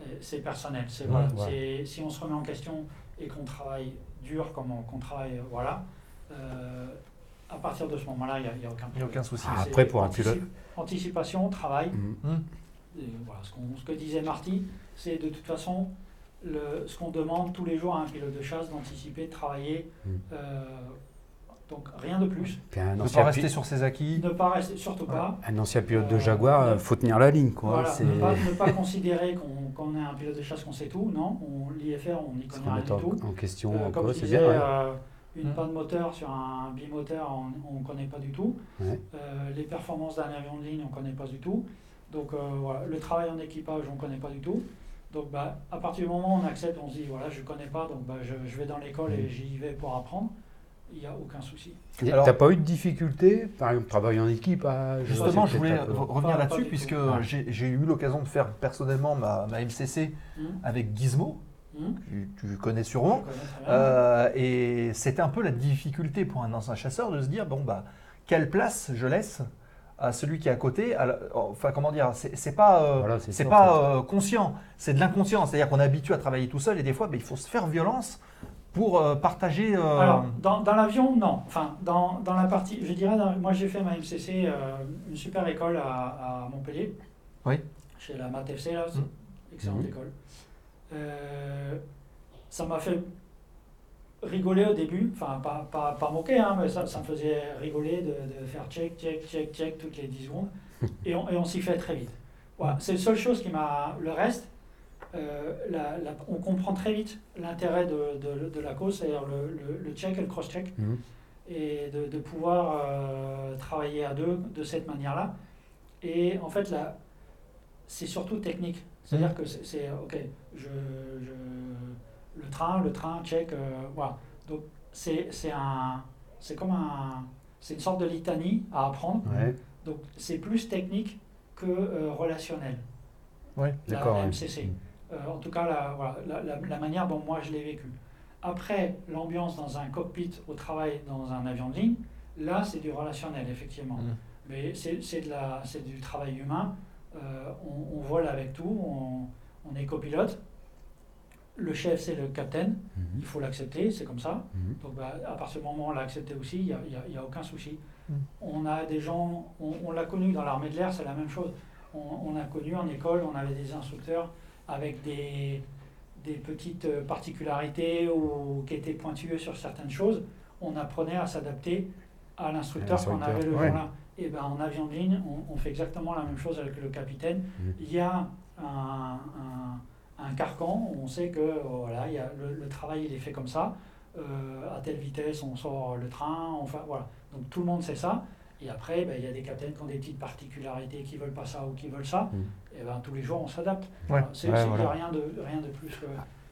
euh, c'est personnel. C'est, Ouais, voilà, ouais. si on se remet en question et qu'on travaille dur, comme on, qu'on travaille, euh, voilà, euh, à partir de ce moment-là, il n'y a, il y a aucun Il n'y a problème. aucun souci. Ah, après, pour un pilote- Anticipation, travail. Hum. Et voilà, ce, qu'on- ce que disait Marty, c'est de toute façon le, ce qu'on demande tous les jours à un pilote de chasse, d'anticiper, de travailler. Mm. Euh, donc rien de plus. Puis un Ne ancien, pas rester pi- sur ses acquis. Ne pas rester, surtout pas. un ancien pilote de Euh, Jaguar, ne- euh, faut tenir la ligne, quoi. Voilà, ne, pas, ne pas considérer qu'on qu'on est un pilote de chasse, qu'on sait tout. Non, on, l'IFR, on n'y connaît rien du tout. en, question, Euh, comme c'est disais, bien. ouais. euh, une Mm. panne moteur sur un bimoteur, on ne connaît pas du tout. Ouais. Euh, les performances d'un avion de ligne, on ne connaît pas du tout. Donc euh, voilà, le travail en équipage, on ne connaît pas du tout. Donc bah, à partir du moment où on accepte, on se dit voilà, je ne connais pas, donc bah, je, je vais dans l'école et Mm. j'y vais pour apprendre. Il n'y a aucun souci. Alors- T'as pas eu de difficulté, par exemple, travailler en équipe à, Justement, pas, je voulais re- revenir Pas- là-dessus pas puisque. Ouais. j'ai eu l'occasion de faire personnellement ma, ma MCC Hum, avec Gizmo, hum, tu, tu connais sûrement. connais. Euh, et c'était un peu la difficulté pour un ancien chasseur de se dire bon bah quelle place je laisse à celui qui est à côté? à la- enfin comment dire, c'est pas euh, Voilà, c'est pas euh, conscient, c'est de l'inconscient. C'est-à-dire qu'on est habitué à travailler tout seul et des fois bah, il faut se faire violence pour euh, partager. euh, Alors, dans, dans l'avion, non. Enfin, dans, dans la partie, je dirais, dans- moi j'ai fait ma MCC, euh, une super école à, à Montpellier. Oui. Chez la MAT FC, là, une excellente Mhm. école. Euh, ça m'a fait rigoler au début, enfin, pas, pas, pas moquer, hein, mais ça, ça me faisait rigoler de, de faire check, check, check, check toutes les 10 secondes. et on, et on s'y fait très vite. Voilà, c'est la seule chose qui m'a. Le reste, euh, la- la- on comprend très vite l'intérêt de, de- de la cause, c'est-à-dire le, le- le check et le cross-check, Mhm. et de, de pouvoir euh, travailler à deux de cette manière-là. Et en fait, là, c'est surtout technique. C'est-à-dire que c'est, ok, je, je- le train, le train, check, euh, voilà. Donc c'est, c'est un, c'est comme un, c'est une sorte de litanie à apprendre. Ouais, Donc c'est plus technique que relationnel. La d'accord. ouais. MCC. En tout cas, la, voilà, la, la- la manière dont moi je l'ai vécu. Après, l'ambiance dans un cockpit au travail dans un avion de ligne, là c'est du relationnel, effectivement. Mhm. Mais c'est du travail humain. Euh, on, on vole avec tout, on, on est copilote. Le chef, c'est le capitaine. Il faut l'accepter, c'est comme ça. Mhm. Donc bah, à partir du moment où on l'a accepté aussi, il n'y a, y a- il y a aucun souci. On a des gens, on, on l'a connu dans l'armée de l'air, c'est la même chose. On, on a connu en école, on avait des instructeurs avec des, des petites particularités ou qui étaient pointueux sur certaines choses. On apprenait à s'adapter à l'instructeur qu'on avait le ouais. jour-là. Et ben en avion de ligne, on, on fait exactement la même chose avec le capitaine. Mm. Il y a un, un- un carcan, on sait que euh, voilà, il y a le, le travail il est fait comme ça. Euh, à telle vitesse, on sort le train, enfin voilà. Donc tout le monde sait ça. Et après, ben, il y a des capitaines qui ont des petites particularités, qui veulent pas ça ou qui veulent ça. Mm. Et ben tous les jours, on s'adapte. Ouais. C'est Ouais, voilà. rien de rien de plus que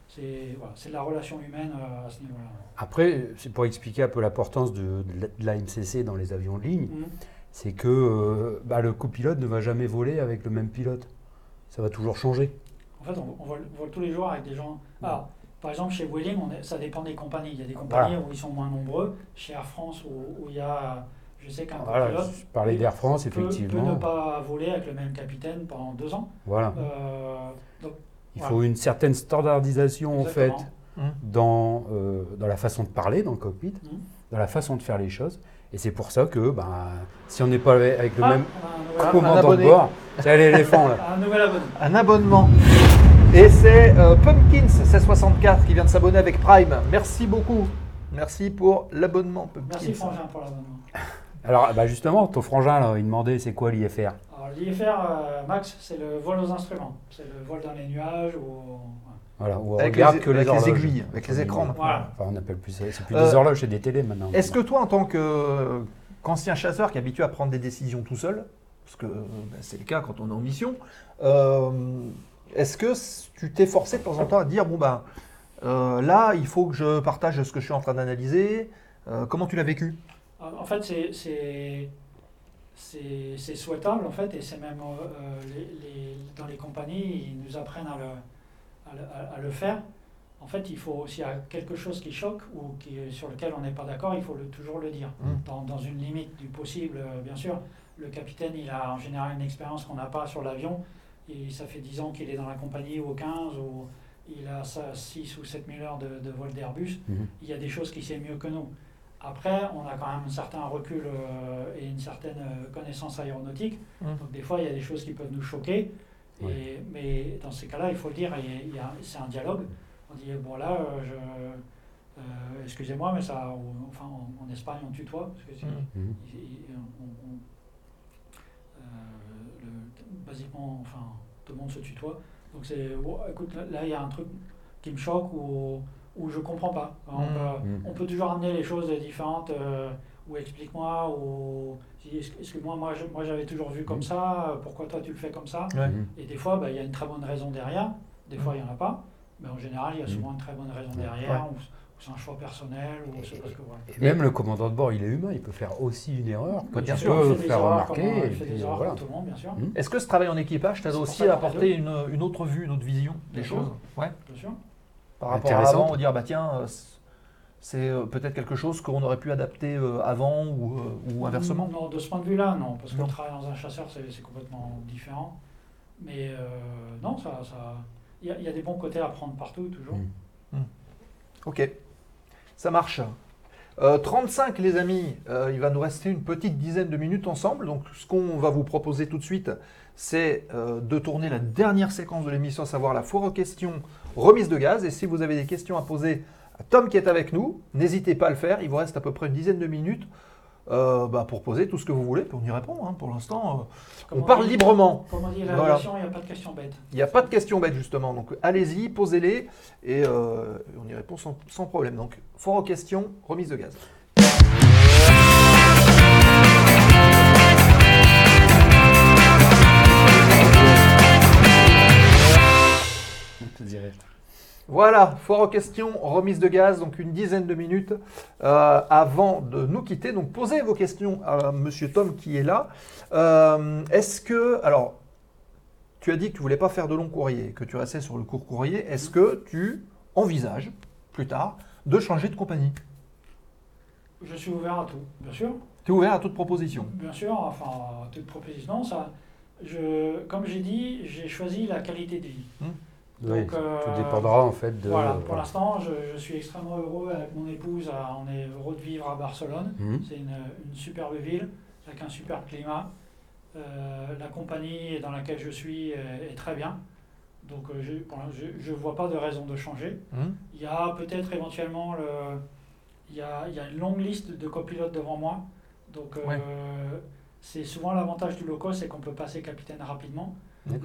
c'est voilà, c'est de la relation humaine euh, à ce niveau-là. Après, c'est pour expliquer un peu l'importance de, de la- de la MCC dans les avions de ligne, Mhm. c'est que euh, bah, le copilote ne va jamais voler avec le même pilote. Ça va toujours changer. En fait, on, on vole, on vole tous les jours avec des gens. Alors, par exemple, chez Vueling, on est- ça dépend des compagnies. Il y a des compagnies Voilà. où ils sont moins nombreux. Chez Air France, où, où il y a, je sais qu'un Voilà, copilote je parlais d'Air France, peut, peut ne effectivement. pas voler avec le même capitaine pendant deux ans. Voilà. Euh, donc, Il voilà. faut une certaine standardisation en fait exactement. dans, euh, dans la façon de parler dans le cockpit, Mhm. dans la façon de faire les choses. Et c'est pour ça que ben, si on n'est pas avec le Ah, même un commandant de bord, c'est l'éléphant là. un nouvel abonné. Un abonnement. Et c'est euh, Pumpkins 1664 qui vient de s'abonner avec Prime. Merci beaucoup. Merci pour l'abonnement Pumpkins. Merci Frangin pour l'abonnement. Alors bah, justement, ton frangin là, il demandait c'est quoi l'IFR Alors, l'IFR, euh, Max, c'est le vol aux instruments. C'est le vol dans les nuages ou. Voilà, on Avec regarde les- que les avec les horloges. aiguilles, avec les écrans. Voilà. Enfin, on appelle plus ça, c'est plus Euh, des horloges, c'est des télés maintenant. Est-ce que toi, en tant qu'ancien chasseur qui est habitué à prendre des décisions tout seul, parce que euh, ben, c'est le cas quand on est en mission, euh, est-ce que tu t'es forcé de temps en temps à dire bon ben euh, là, il faut que je partage ce que je suis en train d'analyser Euh, Comment tu l'as vécu? En fait, c'est- souhaitable, en fait, et c'est même euh, les- les- dans les compagnies, ils nous apprennent à le, à le, à- le faire. En fait, il faut, s'il y a quelque chose qui choque ou qui, sur lequel on n'est pas d'accord, il faut le, toujours le dire, Mm. dans, dans une limite du possible, euh, bien sûr. Le capitaine, il a en général une expérience qu'on n'a pas sur l'avion, et ça fait 10 ans qu'il est dans la compagnie ou 15, ou il a 6 ou 7 000 heures de, de vol d'Airbus Mhm. il y a des choses qu'il sait mieux que nous. Après, on a quand même un certain recul euh, et une certaine euh, connaissance aéronautique. Mm. Donc des fois, il y a des choses qui peuvent nous choquer. Et- Ouais. mais dans ces cas-là, il faut le dire, c'est un dialogue. On dit, bon là, euh, je, euh, excusez-moi, mais ça, ou- enfin, en, en Espagne, on tutoie. Parce que c'est- il- il- on- on- euh, le- basiquement, enfin, tout le monde se tutoie. Donc c'est, oh, écoute, là, là, il y a un truc qui me choque ou, ou je comprends pas. On, Mm. peut, Mm. on peut toujours amener les choses différentes, euh, ou explique-moi, ou dis, Est-ce que moi, moi, je- moi j'avais toujours vu comme Mm. ça, euh, pourquoi toi tu le fais comme ça? Et des fois, bah, il y a une très bonne raison derrière, des fois il n'y en a pas, mais en général, il y a souvent une très bonne raison derrière, ou, ou c'est un choix personnel, ou c'est parce que voilà. Et même le commandant de bord, il est humain, il peut faire aussi une erreur. que Bien sûr, faire remarquer. comme, et il fait puis, des erreurs voilà. comme tout le monde, bien sûr. Est-ce que ce travail en équipage pour aussi fait une, une autre vue, une autre vision des Bien sûr. choses? Ouais. Bien sûr. Par rapport à avant, dire bah tiens, euh, c'est euh, peut-être quelque chose qu'on aurait pu adapter euh, avant ou, ou inversement. Non, de ce point de vue-là, non, parce que Non. le travail dans un chasseur, c'est complètement différent. Mais euh, non, ça, ça, il y, y a des bons côtés à prendre partout, toujours. Mm. Ok, ça marche. Euh, 35 les amis, Euh, il va nous rester une petite dizaine de minutes ensemble. Donc ce qu'on va vous proposer tout de suite, c'est euh, de tourner la dernière séquence de l'émission, à savoir la foire aux questions remise de gaz. Et si vous avez des questions à poser à Tom qui est avec nous, n'hésitez pas à le faire. Il vous reste à peu près une dizaine de minutes euh, bah, pour poser tout ce que vous voulez. Puis on y répond. hein. Pour l'instant, euh, on parle dit- librement. Comme on dit à Voilà. l'aviation, il n'y a pas de questions bêtes. Il n'y a pas de questions bêtes justement, donc allez-y, posez-les et euh, on y répond sans, sans problème. Donc, foire aux questions, remise de gaz. Je dirais. Voilà, foire aux questions, remise de gaz, donc une dizaine de minutes euh, avant de nous quitter. Donc posez vos questions à Monsieur Tom qui est là. Euh, Est-ce que, alors, tu as dit que tu voulais pas faire de long courrier, que tu restais sur le court courrier. Est-ce que tu envisages plus tard de changer de compagnie? Je suis ouvert à tout, bien sûr. Tu es ouvert à toute proposition? Bien sûr, enfin, toute proposition, ça. Je, comme j'ai dit, j'ai choisi la qualité de vie. Oui, Donc, euh, tout dépendra en fait de. Voilà, pour l'instant, je, je suis extrêmement heureux avec mon épouse. à- On est heureux de vivre à Barcelone. Mhm. C'est une, une superbe ville avec un super climat. Euh, la compagnie dans laquelle je suis est, est très bien. Donc euh, je ne vois pas de raison de changer. Hum. Il y a peut-être éventuellement le, il y a, il y a une longue liste de copilotes devant moi. Donc euh, Ouais. c'est souvent l'avantage du low cost, c'est qu'on peut passer capitaine rapidement.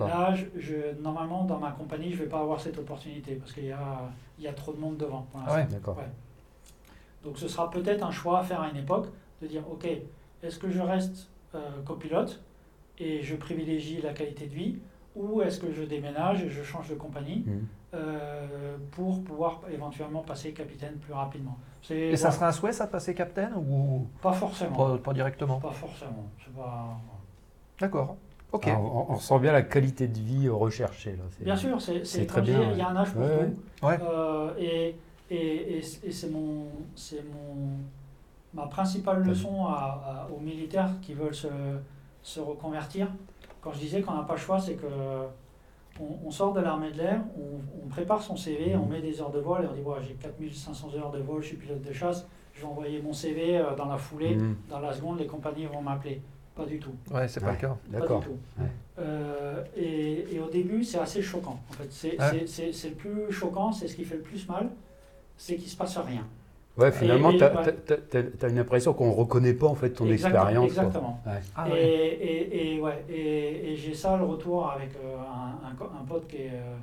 Là, je, je- normalement, dans ma compagnie, je ne vais pas avoir cette opportunité parce qu'il y a, il y a trop de monde devant. Ah ouais. D'accord. Ouais. Donc ce sera peut-être un choix à faire à une époque, de dire, OK, est-ce que je reste euh, copilote et je privilégie la qualité de vie, ou est-ce que je déménage et je change de compagnie Mhm. euh, pour pouvoir éventuellement passer capitaine plus rapidement C'est- Et ça serait un souhait, ça, de passer captain ou Pas forcément. pas, pas directement Pas forcément. C'est pas... D'accord. Ok. Ah, on, on ressent bien la qualité de vie recherchée. Là. Bien sûr, c'est très bien, Il y a un âge pour Ouais, tout. ouais. Euh, et et, et, et c'est mon, c'est mon, ma principale leçon à- à- aux militaires qui veulent se, se reconvertir. Quand je disais qu'on n'a pas le choix, c'est que on, on sort de l'armée de l'air, on, on prépare son CV, on met des heures de vol et on dit voilà, j'ai 4500 heures de vol, je suis pilote de chasse, je vais envoyer mon CV euh, dans la foulée, Mhm. dans la seconde, les compagnies vont m'appeler. Pas du tout. Ouais, c'est pas Ouais. le cas. Pas D'accord. du tout. Ouais. Euh, et, et au début, c'est assez choquant. En fait, c'est Ouais. c'est- c'est- c'est le plus choquant, c'est ce qui fait le plus mal, c'est qu'il se passe rien. Ouais, finalement, tu as, une impression qu'on ne reconnaît pas en fait ton Exactement, expérience. quoi. Exactement. Ouais. Ah et, ouais. et, et, ouais, et, et j'ai ça le retour avec euh, un, un, pote qui est, euh,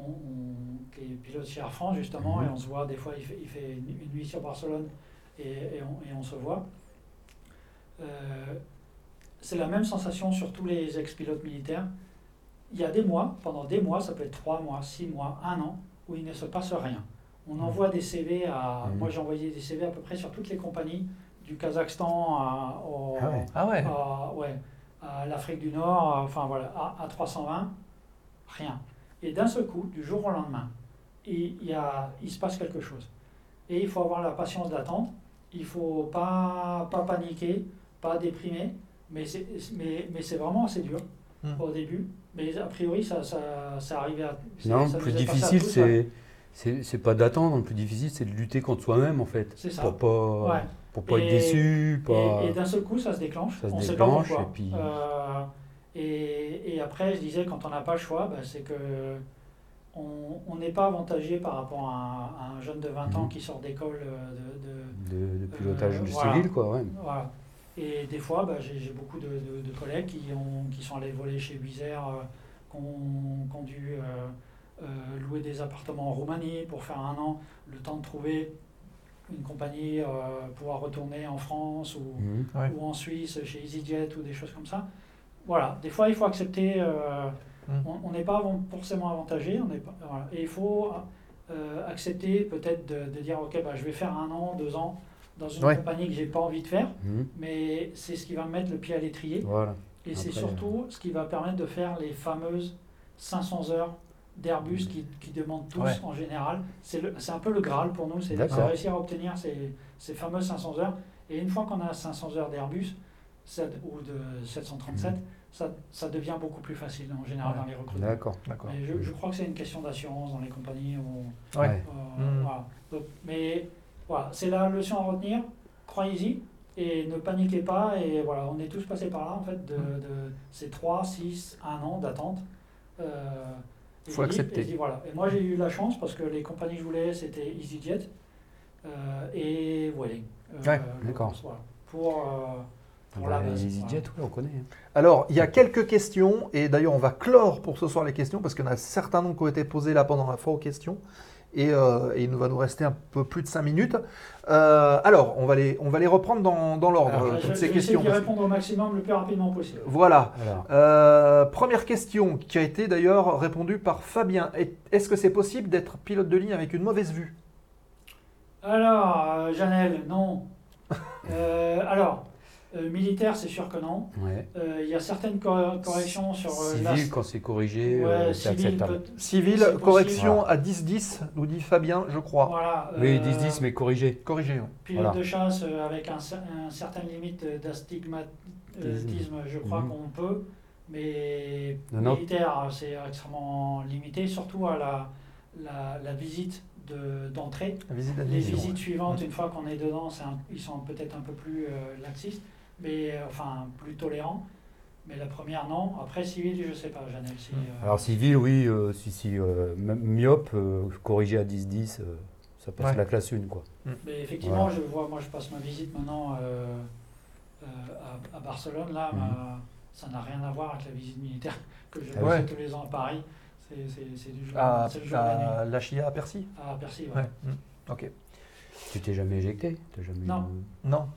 on- qui est pilote chez Air France justement, Mhm. et on se voit des fois, il fait, il fait une, une nuit sur Barcelone et, et, on, et on se voit. Euh, c'est la même sensation sur tous les ex-pilotes militaires. Il y a des mois, pendant des mois, ça peut être trois mois, six mois, un an, où il ne se passe rien. On envoie des CV à. Mhm. Moi, j'ai envoyé des CV à peu près sur toutes les compagnies, du Kazakhstan à, au- Ah ouais. Ah ouais. à- ouais, à l'Afrique du Nord, à- enfin voilà, à, à 320, rien. Et d'un seul coup, du jour au lendemain, il, il y a, il se passe quelque chose. Et il faut avoir la patience d'attendre. Il faut pas, pas paniquer, pas déprimer, mais c'est mais, mais c'est vraiment assez dur Hmm. au début. Mais a priori, ça, ça, ça arrivait à. Non, ça le plus difficile, c'est c'est pas d'attendre. Le plus difficile, c'est de lutter contre soi-même en fait. Ça. Pour pas, Ouais. pour pas Et- être déçu. Pas... Et, et d'un seul coup, ça se déclenche. Ça se on sait déclenche, pas et puis- Euh, et, et après, je disais, quand on n'a pas le choix, bah, c'est que on n'est pas avantagé par rapport à un, à un jeune de 20 ans Mhm. qui sort d'école euh, de, de- de, de pilotage Euh, voilà. civil, quoi. Ouais. voilà. Et des fois, bah, j'ai beaucoup de, de- de collègues qui, ont, qui sont allés voler chez Air, euh, qui ont, qui ont dû euh, euh, louer des appartements en Roumanie pour faire un an, le temps de trouver une compagnie, euh, pouvoir retourner en France ou. Ouais. ou en Suisse chez EasyJet ou des choses comme ça. Voilà, des fois il faut accepter, euh, Mm. on n'est pas forcément avantagé, on n'est pas, voilà. et il faut accepter peut-être de, de dire ok, bah, je vais faire un an, deux ans dans une Ouais. compagnie que j'ai pas envie de faire, Mhm. mais c'est ce qui va me mettre le pied à l'étrier. Voilà. Et c'est surtout ce qui va permettre de faire les fameuses 500 heures d'Airbus qui, qui demandent tous Ouais. en général. C'est le- c'est un peu le Graal pour nous, c'est de D'accord. réussir à obtenir ces, ces fameuses 500 heures. Et une fois qu'on a 500 heures d'Airbus ou de 737, ça, ça devient beaucoup plus facile en général Ouais. dans les recrutements. D'accord. D'accord. Je, je crois que c'est une question d'assurance dans les compagnies. Où, Ouais. Euh, voilà. Donc, mais voilà, c'est la leçon à retenir. Croyez-y et ne paniquez pas. Et voilà, on est tous passés par là en fait de, Mm. de ces 3, 6, 1 an d'attente. Euh, et Faut accepter. et voilà. Et moi j'ai eu la chance parce que les compagnies que je voulais c'était EasyJet euh, et Vueling. Euh, Ouais, d'accord. voilà. Pour, euh, pour Bah, la base. EasyJet, on connaît. hein. Alors, il y a quelques questions, et d'ailleurs, on va clore pour ce soir les questions, parce qu'il y en a un certain nombre qui ont été posées là pendant la fois aux questions, et, euh, et il nous va nous rester un peu plus de 5 minutes. Euh, alors, on va les, on va les reprendre dans, dans l'ordre, euh, Je- toutes je ces vais questions. essayer d'y parce que- répondre au maximum le plus rapidement possible. Voilà. Euh, première question qui a été d'ailleurs répondue par Fabien. Est- Est-ce que c'est possible d'être pilote de ligne avec une mauvaise vue? Alors, euh, Janelle, non. Euh, alors, Euh, militaire, c'est sûr que non. Ouais. Euh, Il y a certaines cor- corrections sur euh, la- Civil, quand c'est corrigé, Ouais, euh, c'est civil, acceptable. peut- Civil, correction à 10-10, nous dit Fabien, je crois. Voilà. Oui, euh, 10-10, mais corrigé. Corrigé. Pilote Voilà. de chasse euh, avec un, un certaine limite d'astigmatisme, je crois Mhm. qu'on peut, mais Non, non. militaire, c'est extrêmement limité, surtout à la, la, la visite de- d'entrée. La visite Les visites suivantes, Mhm. une fois qu'on est dedans, c'est un- ils sont peut-être un peu plus euh, laxistes, mais euh, enfin plus tolérants. Mais la première, non. Après, civil, je sais pas, Janelle. si, euh, Alors civil, oui, euh, si, si, euh, myope, euh, corrigé à 10-10, euh, ça passe Ouais. la classe 1, quoi. Mais effectivement, Voilà. je vois, moi je passe ma visite maintenant euh, euh, à, à Barcelone, là, ma- ça n'a rien à voir avec la visite militaire que je Ah fais ouais. tous les ans à Paris. C'est du jour, À, c'est le jour la nuit. à la Chia à Percy? À Percy, ouais. Ouais. mm, Ok. Tu t'es jamais éjecté? T'as jamais Non. Non.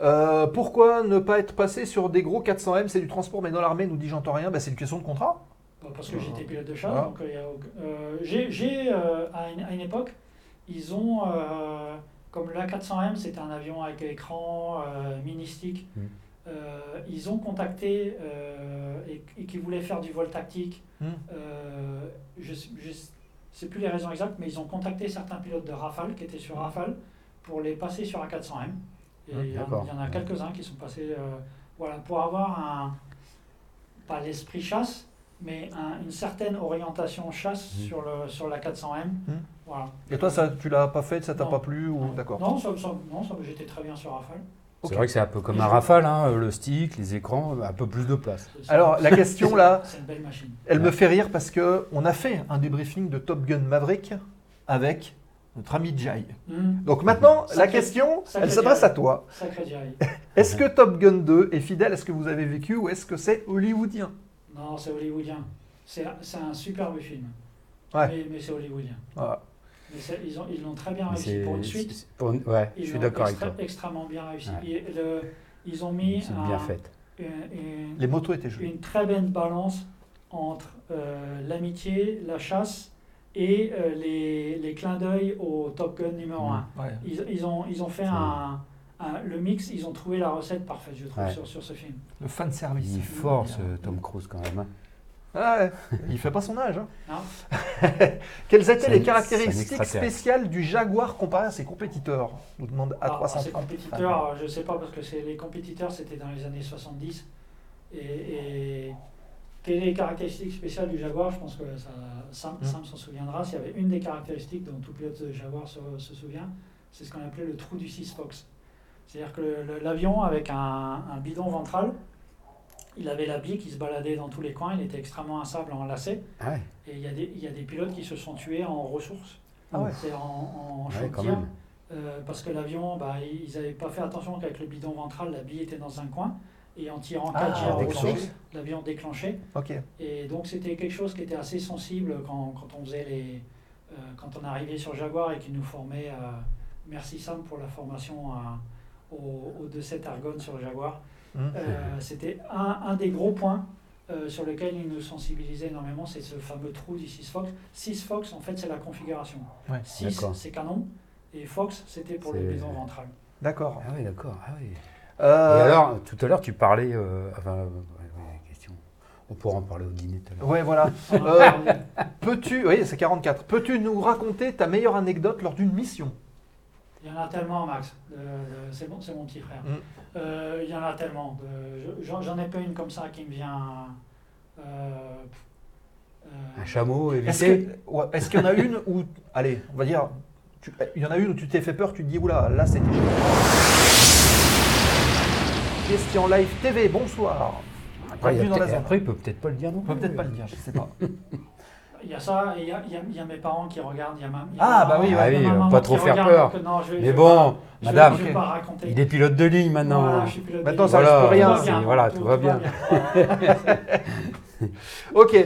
Euh, pourquoi ne pas être passé sur des gros 400M C'est du transport, mais dans l'armée, nous dit j'entends rien. Bah, c'est une question de contrat. Bon, parce que j'étais pilote de chasse, Voilà. donc euh, euh, j'ai, j'ai, euh, à, une, à une époque, ils ont, euh, comme l'A400M, c'était un avion avec écran euh, mini-stick, Mm. euh, ils ont contacté euh, et, et qui voulaient faire du vol tactique. Mm. Euh, je ne sais plus les raisons exactes, mais ils ont contacté certains pilotes de Rafale qui étaient sur Rafale pour les passer sur A400M. Et Mm, il y, en- y a quelques-uns qui sont passés euh, voilà, pour avoir un, pas l'esprit chasse, mais un- une certaine orientation chasse Mhm. sur, le, sur la 400M. Mhm. Voilà. Et toi, ça, tu l'as pas fait, ça t'a pas plu ou Non. D'accord. Non, ça- ça- non ça- j'étais très bien sur Rafale. C'est vrai que c'est un peu comme un rafale, hein, le stick, les écrans, un peu plus de place. Alors, la question là, C'est une belle machine. elle me fait rire parce que on a fait un débriefing de Top Gun Maverick avec notre ami Jai. Mhm. Donc maintenant, la question, sacré elle s'adresse à toi. Est-ce que Top Gun 2 est fidèle à ce que vous avez vécu ou est-ce que c'est hollywoodien? Non, c'est hollywoodien. C'est c'est un superbe film. Ouais. Mais, mais c'est hollywoodien. Voilà. Mais c'est- ils ont- ils l'ont très bien Mais réussi c'est- pour une suite. pour je suis d'accord avec toi. extrêmement bien réussi. Ouais. Et le- ils ont mis C'est un- bien fait. une, une- Les motos étaient jolies. une très belle balance entre euh, l'amitié, la chasse et euh, les, les clins d'œil au Top Gun numéro Mhm. 1. Ouais. Ils, ils ont, ils ont fait un, un- le mix, ils ont trouvé la recette parfaite, je trouve, Ouais. sur, sur ce film. Le fan service. Il est fort, ce Tom Cruise, quand même. hein. Ah ouais, il fait pas son âge. hein. Quelles étaient les caractéristiques spéciales du Jaguar comparé à ses compétiteurs? Nous demande Alors, A330. ces compétiteurs, je ne sais pas, parce que c'est- les compétiteurs, c'était dans les années 70. Et, et quelles les caractéristiques spéciales du Jaguar? Je pense que ça, Sam, Mm. Sam s'en souviendra. S'il y avait une des caractéristiques dont tout pilote de Jaguar se, se souvient, c'est ce qu'on appelait le trou du 6 Fox. C'est-à-dire que l'avion, avec un, un bidon ventral, il avait la bille qui se baladait dans tous les coins, il était extrêmement instable en lacet. Ah ouais, Et il y, a des, il y a des pilotes qui se sont tués en ressources, Ah ouais. en, en ouais, quand même. Euh, parce que l'avion, bah, ils n'avaient pas fait attention qu'avec le bidon ventral, la bille était dans un coin. Et en tirant Ah, 4 jets en déclenché. ressources, l'avion déclenchait. Et donc c'était quelque chose qui était assez sensible quand, quand on faisait les, euh, quand on arrivait sur Jaguar et qui nous formait. euh, merci Sam pour la formation à- au, au 2.7 Argonne sur le Jaguar. Hum. Euh, c'était un, un des gros points euh, sur lequel il nous sensibilisait énormément, c'est ce fameux trou du 6 Fox. 6 Fox, en fait, c'est la configuration. Ouais, 6, d'accord. c'est canon, et Fox, c'était pour le C'est- bidon ventral. D'accord. Ah oui, d'accord. Ah oui. Euh, Et alors, tout à l'heure, tu parlais. euh, enfin, euh. On pourra en parler au dîner tout à l'heure. Ouais, voilà. Euh, Peux-tu, oui, c'est 44. Peux-tu nous raconter ta meilleure anecdote lors d'une mission? Il y en a tellement, Max. C'est mon, c'est mon petit frère. Mm. Euh, il y en a tellement. J'en ai pas une comme ça qui me vient. Un chameau Est-ce ouais, est-ce qu'il y en a une où, allez, on va dire, tu- il y en a une où tu t'es fait peur, tu te dis, oula, là c'était. Question live TV, bonsoir. Après, il dans la peut-être- zone. après, il peut peut-être pas le dire non On peut plus. peut-être pas le dire, je sais pas. Il y a ça, et il y a, il y a- il y a mes parents qui regardent. Il y a ma, il y a Ah, ma bah maman- oui, Ah oui, maman pas trop faire regarde, peur. donc non, je vais- je Mais vais bon, pas- je vais- madame, je vais pas raconter. Il est pilote de ligne maintenant. Voilà, je suis pilote de Maintenant, ligne. ça Voilà, risque rien. Tout va bien, voilà, tout va bien. Ok.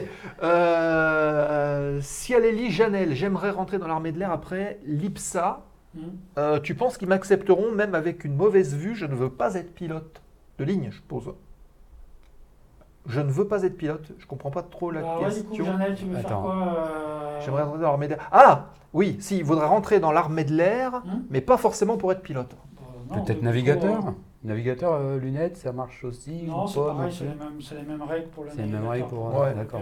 Euh, si Alélie Janel, j'aimerais rentrer dans l'armée de l'air après l'IPSA. Hmm. Euh, tu penses qu'ils m'accepteront même avec une mauvaise vue Je ne veux pas être pilote de ligne, je pose. Je ne veux pas être pilote. Je comprends pas trop la Bah ouais, du coup, question. Janelle, tu veux faire Attends. quoi euh, J'aimerais rentrer dans l'armée de l'air. Ah Oui, si, il voudrait rentrer dans l'armée de l'air, Hmm mais pas forcément pour être pilote. Non, Peut-être du coup, navigateur Navigateur, euh, lunettes, ça marche aussi Non, c'est pareil, c'est les, mêmes- c'est les mêmes règles pour le C'est les mêmes règles pour- navigateur. ouais, d'accord.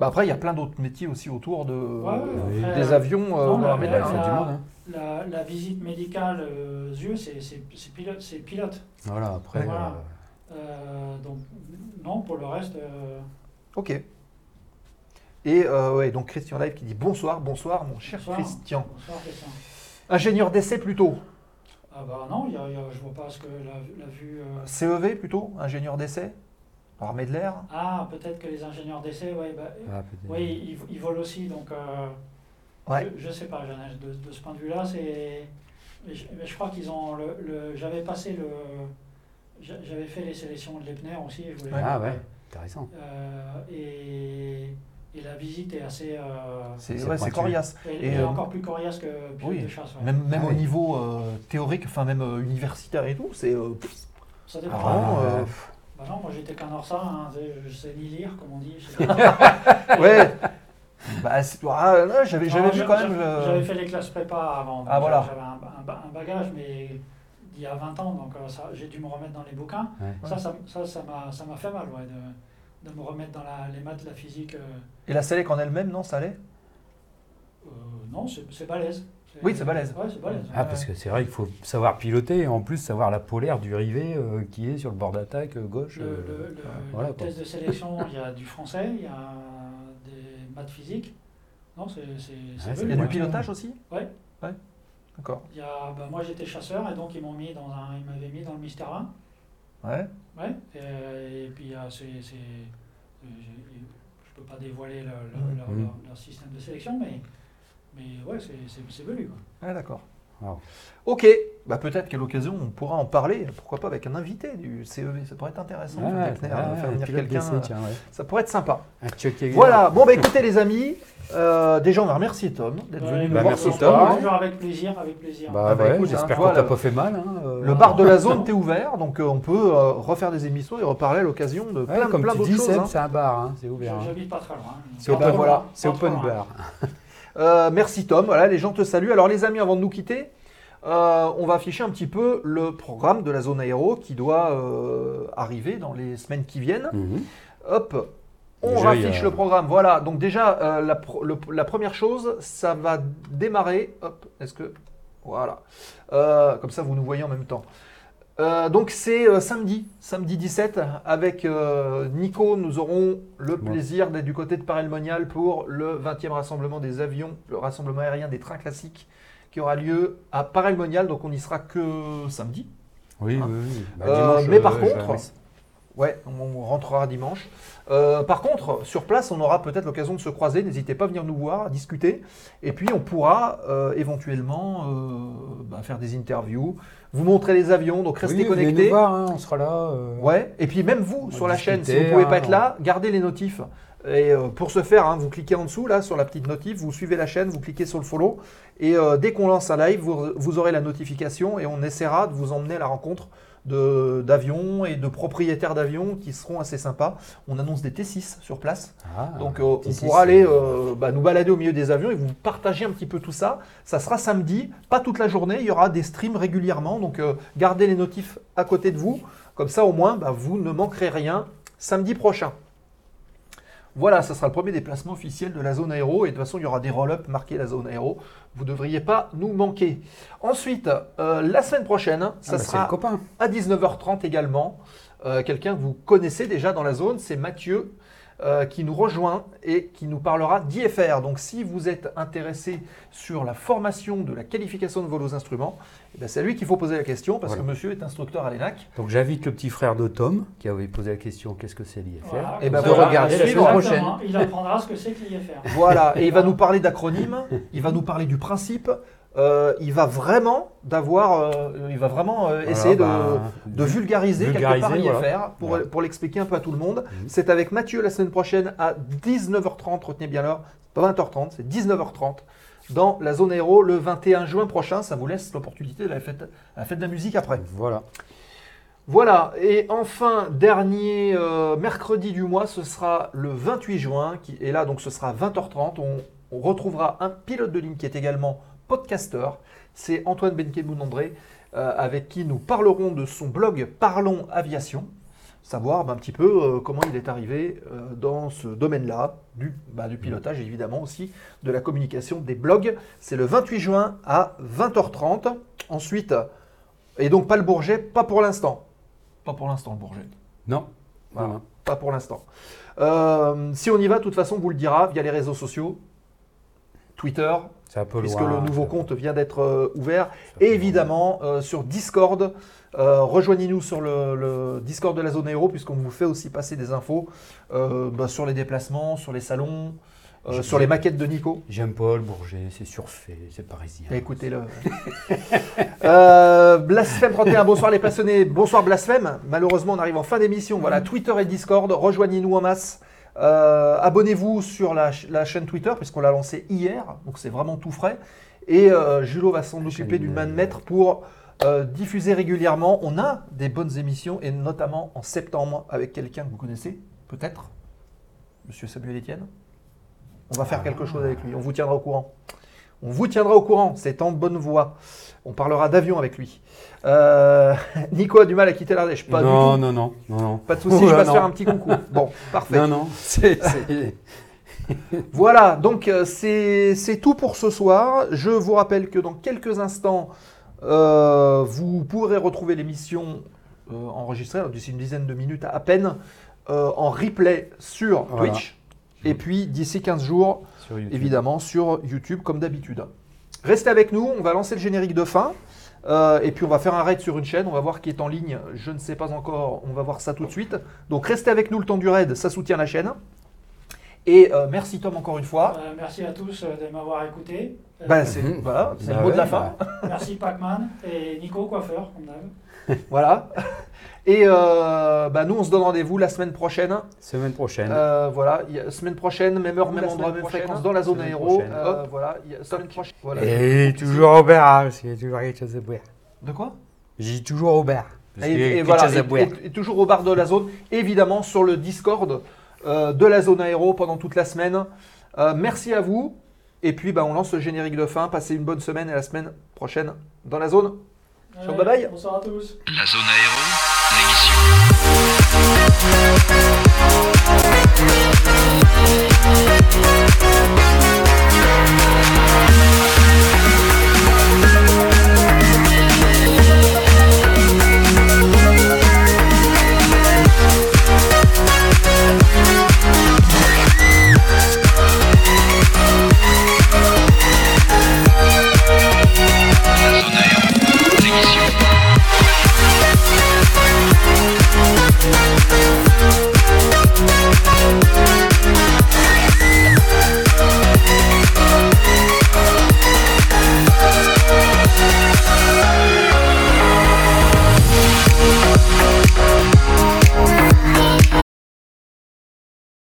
Bah après, il y a plein d'autres métiers aussi autour de, Ouais, Oui. après, des avions non, dans la- l'armée de l'air. la- C'est hein. du monde, hein. La, la visite médicale euh, yeux, c'est pilote. C'est pilote. Voilà, après. Voilà. euh, Euh, donc, non, pour le reste, euh, Ok. Et euh, ouais, donc Christian Live qui dit bonsoir, bonsoir mon cher Bonsoir. Christian. bonsoir, Christian. Ingénieur d'essai plutôt. Ah bah non, y a- y a- je vois pas ce que la, la vue... CEV plutôt, ingénieur d'essai? Armée de l'air. Ah, peut-être que les ingénieurs d'essai, ouais, bah, ah, peut-être. oui, ils, ils volent aussi, donc euh, Ouais. je, je sais pas, Jeannette, de, de ce point de vue-là, c'est... mais Je, je crois qu'ils ont le... le- J'avais passé le... j'a- J'avais fait les sélections de l'EPNER aussi. Je voulais Ah ouais, intéressant. Euh, et, et la visite est assez... euh, C'est C'est ouais, c'est pointu. coriace. elle Et, est euh, encore plus coriace que pilote oui, de chasse. ouais. Même, même Ah au oui. niveau euh, théorique, enfin même euh, universitaire et tout, c'est. euh, Ça dépend. Ah, Bah non, moi j'étais qu'un orsa, hein, je sais ni lire, comme on dit. ouais. bah, ah, j'avais vu quand même. euh, J'avais fait les classes prépa avant. Ah, voilà. J'avais un, un ba- un bagage, mais il y a 20 ans, donc euh, ça, j'ai dû me remettre dans les bouquins. Ouais. Ça, ça, ça, ça m'a, ça m'a fait mal, ouais, de, de me remettre dans la- les maths, la physique. euh, Et la Selec en elle-même, non, ça allait? Euh, non, c'est, c'est balèze. Oui, c'est balèze. Ouais, balèze. Ah, parce que c'est vrai qu'il faut savoir piloter et en plus savoir la polaire du rivet euh, qui est sur le bord d'attaque euh, gauche. Le, euh, le- le- voilà, le quoi. test de sélection, il y a du français, il y a des maths physiques. Non, c'est, Ouais, Il y a du pilotage aussi? Ouais. Ouais. D'accord. Il y a, bah, moi j'étais chasseur et donc ils m'ont mis dans un, ils m'avaient mis dans le Mystère 1. Ouais. Ouais. Et, et puis euh, c'est, euh, je peux pas dévoiler le- le- leur, leur- leur système de sélection, mais, mais ouais, c'est. Quoi. Ah, d'accord. Wow. Ok, bah peut-être qu'à l'occasion on pourra en parler, pourquoi pas avec un invité du CEV, ça pourrait être intéressant. Ouais, Techner, faire venir quelqu'un, ça pourrait être sympa. Voilà, bon bah écoutez les amis, euh, déjà on va remercier Tom d'être Ouais, venu nous bah, voir merci, ce Tom. soir. Toujours avec plaisir, avec plaisir. Bah, Ah, bah, j'espère hein, qu'on t'a pas fait mal. Hein, euh, Le bar de la zone t'est ouvert, donc euh, on peut euh, refaire des émissions et reparler à l'occasion de Ouais, plein, comme plein tu d'autres dis, choses. Seb, hein. c'est un bar, hein, c'est ouvert. J'habite pas très loin. C'est open, bar. Euh, merci Tom, voilà les gens te saluent. Alors les amis, avant de nous quitter, euh, on va afficher un petit peu le programme de la zone aéro qui doit euh, arriver dans les semaines qui viennent. Mhm. Hop, on Déjà, affiche a- le programme. Voilà, donc déjà, la, pro- le- la première chose, ça va démarrer. Hop, est-ce que. Voilà. Comme ça, vous nous voyez en même temps. Euh, donc c'est euh, samedi, samedi 17, avec euh, Nico, nous aurons le plaisir d'être du côté de Paray-le-Monial pour le 20e rassemblement des avions, le rassemblement aérien des trains classiques qui aura lieu à Paray-le-Monial, donc on n'y sera que samedi. Oui, Hein. oui, oui. Bah, Euh, dimanche, mais par contre. Ouais, on rentrera dimanche. Euh, par contre, sur place, on aura peut-être l'occasion de se croiser. N'hésitez pas à venir nous voir, à discuter. Et puis, on pourra euh, éventuellement euh, bah, faire des interviews, vous montrer les avions. Donc, restez Oui, venez connectés. nous voir, hein, on sera là. Ouais. Et puis, même vous, sur la chaîne, si vous pouvez hein, pas être on- là, gardez les notifs. Et pour ce faire, hein, vous cliquez en dessous, là, sur la petite notif, vous suivez la chaîne, vous cliquez sur le follow. Et dès qu'on lance un live, vous, vous aurez la notification et on essaiera de vous emmener à la rencontre d'avions et de propriétaires d'avions qui seront assez sympas. On annonce des T6 sur place. ah, Donc euh, on T6, pourra aller c'est- euh, bah, nous balader au milieu des avions et vous partager un petit peu tout ça. Ça sera samedi, pas toute la journée, il y aura des streams régulièrement. Donc euh, gardez les notifs à côté de vous. Comme ça au moins, bah, vous ne manquerez rien samedi prochain. Voilà, ça sera le premier déplacement officiel de la zone aéro. Et de toute façon, il y aura des roll-up marqués la zone aéro. Vous ne devriez pas nous manquer. Ensuite, euh, la semaine prochaine, Ah, ça bah, c'est sera copain. à 19h30 également. Euh, Quelqu'un que vous connaissez déjà dans la zone, c'est Mathieu euh, qui nous rejoint et qui nous parlera d'IFR. Donc si vous êtes intéressé sur la formation de la qualification de vos instruments, eh ben, c'est à lui qu'il faut poser la question parce Voilà. que monsieur est instructeur à l'ENAC. Donc j'invite le petit frère de Tom qui avait posé la question qu'est-ce que c'est l'IFR Voilà, Eh ben, regardez la semaine prochaine. Il apprendra ce que c'est que l'IFR. Voilà, et il va nous parler d'acronymes, il va nous parler du principe. Euh, il va vraiment d'avoir, euh, il va vraiment euh, essayer de, bah, de vulgariser, quelque vulgariser, part l'IFR voilà. pour, Voilà. pour l'expliquer un peu à tout le monde. Mhm. C'est avec Mathieu la semaine prochaine à 19h30, retenez bien l'heure, pas 20h30, c'est 19h30 dans la zone aéro le 21 juin prochain. Ça vous laisse l'opportunité de la fête, la fête de la musique après. Voilà. Voilà, et enfin, dernier mercredi du mois, ce sera le 28 juin, qui, et là donc ce sera 20h30, on, on retrouvera un pilote de ligne qui est également podcasteur, c'est Antoine Benkemoun André, euh, avec qui nous parlerons de son blog Parlons Aviation, savoir ben, un petit peu euh, comment il est arrivé euh, dans ce domaine-là, du, bah, du pilotage évidemment aussi, de la communication des blogs. C'est le 28 juin à 20h30. Ensuite, et donc pas le Bourget, pas pour l'instant. Pas pour l'instant le Bourget. Non. Voilà. Non, non. Pas pour l'instant. Euh, si on y va, de toute façon, on vous le dira via les réseaux sociaux, Twitter, C'est un peu puisque loin, le nouveau compte vient d'être euh, ouvert, et évidemment euh, sur Discord. Euh, Rejoignez-nous sur le, le Discord de la zone aéro, puisqu'on vous fait aussi passer des infos euh, bah, sur les déplacements, sur les salons, euh, sur les maquettes de Nico. J'aime pas le Bourget, c'est surfait, c'est parisien. Écoutez-le. euh, Blasphème 31, bonsoir les passionnés. Bonsoir Blasphème. Malheureusement, on arrive en fin d'émission. Voilà, Twitter et Discord, rejoignez-nous en masse. Euh, Abonnez-vous sur la, ch- la chaîne Twitter, puisqu'on l'a lancé hier, donc c'est vraiment tout frais. Et euh, Julo va s'en occuper d'une main de maître pour euh, diffuser régulièrement. On a des bonnes émissions, et notamment en septembre, avec quelqu'un que vous connaissez, peut-être, Monsieur Samuel Etienne. On va faire quelque chose avec lui, on vous tiendra au courant. On vous tiendra au courant, c'est en bonne voie. On parlera d'avion avec lui. Euh, Nico a du mal à quitter l'Ardèche. Pas non, du tout. non, non, non, non. Pas de souci, Oh je là, vais se non. faire un petit coucou. Bon, parfait. Non, non, c'est. c'est- Voilà, donc euh, c'est c'est tout pour ce soir. Je vous rappelle que dans quelques instants, euh, vous pourrez retrouver l'émission euh, enregistrée, alors d'ici une dizaine de minutes à peine, en replay sur Voilà. Twitch. Et puis d'ici 15 jours, sur YouTube. évidemment sur YouTube comme d'habitude. Restez avec nous, on va lancer le générique de fin. euh, et puis on va faire un raid sur une chaîne, on va voir qui est en ligne, je ne sais pas encore, on va voir ça tout de suite. Donc restez avec nous le temps du raid, ça soutient la chaîne. Et euh, merci Tom encore une fois. Euh, merci à tous euh, de m'avoir écouté. Euh, Bah, c'est voilà, c'est Bah le mot de la fin. merci Pac-Man et Nico, coiffeur, comme d'hab. Voilà. Et euh, bah, nous on se donne rendez-vous la semaine prochaine. Semaine prochaine. Euh, voilà, il y a- semaine prochaine, même heure, même endroit, même fréquence dans la zone Semaine aéro. Euh, voilà, il y a semaine prochaine. Voilà. Et toujours au bar, hein, parce qu'il y a toujours quelque chose à boire. De quoi? J'ai toujours au bar. Parce Et, et voilà, toujours au bar de la zone, évidemment sur le Discord euh, de la zone aéro pendant toute la semaine. Euh, merci à vous. Et puis bah, on lance le générique de fin. Passez une bonne semaine et la semaine prochaine dans la zone. Ciao, bye bye. Bonsoir à tous. La zone aéro, l'émission.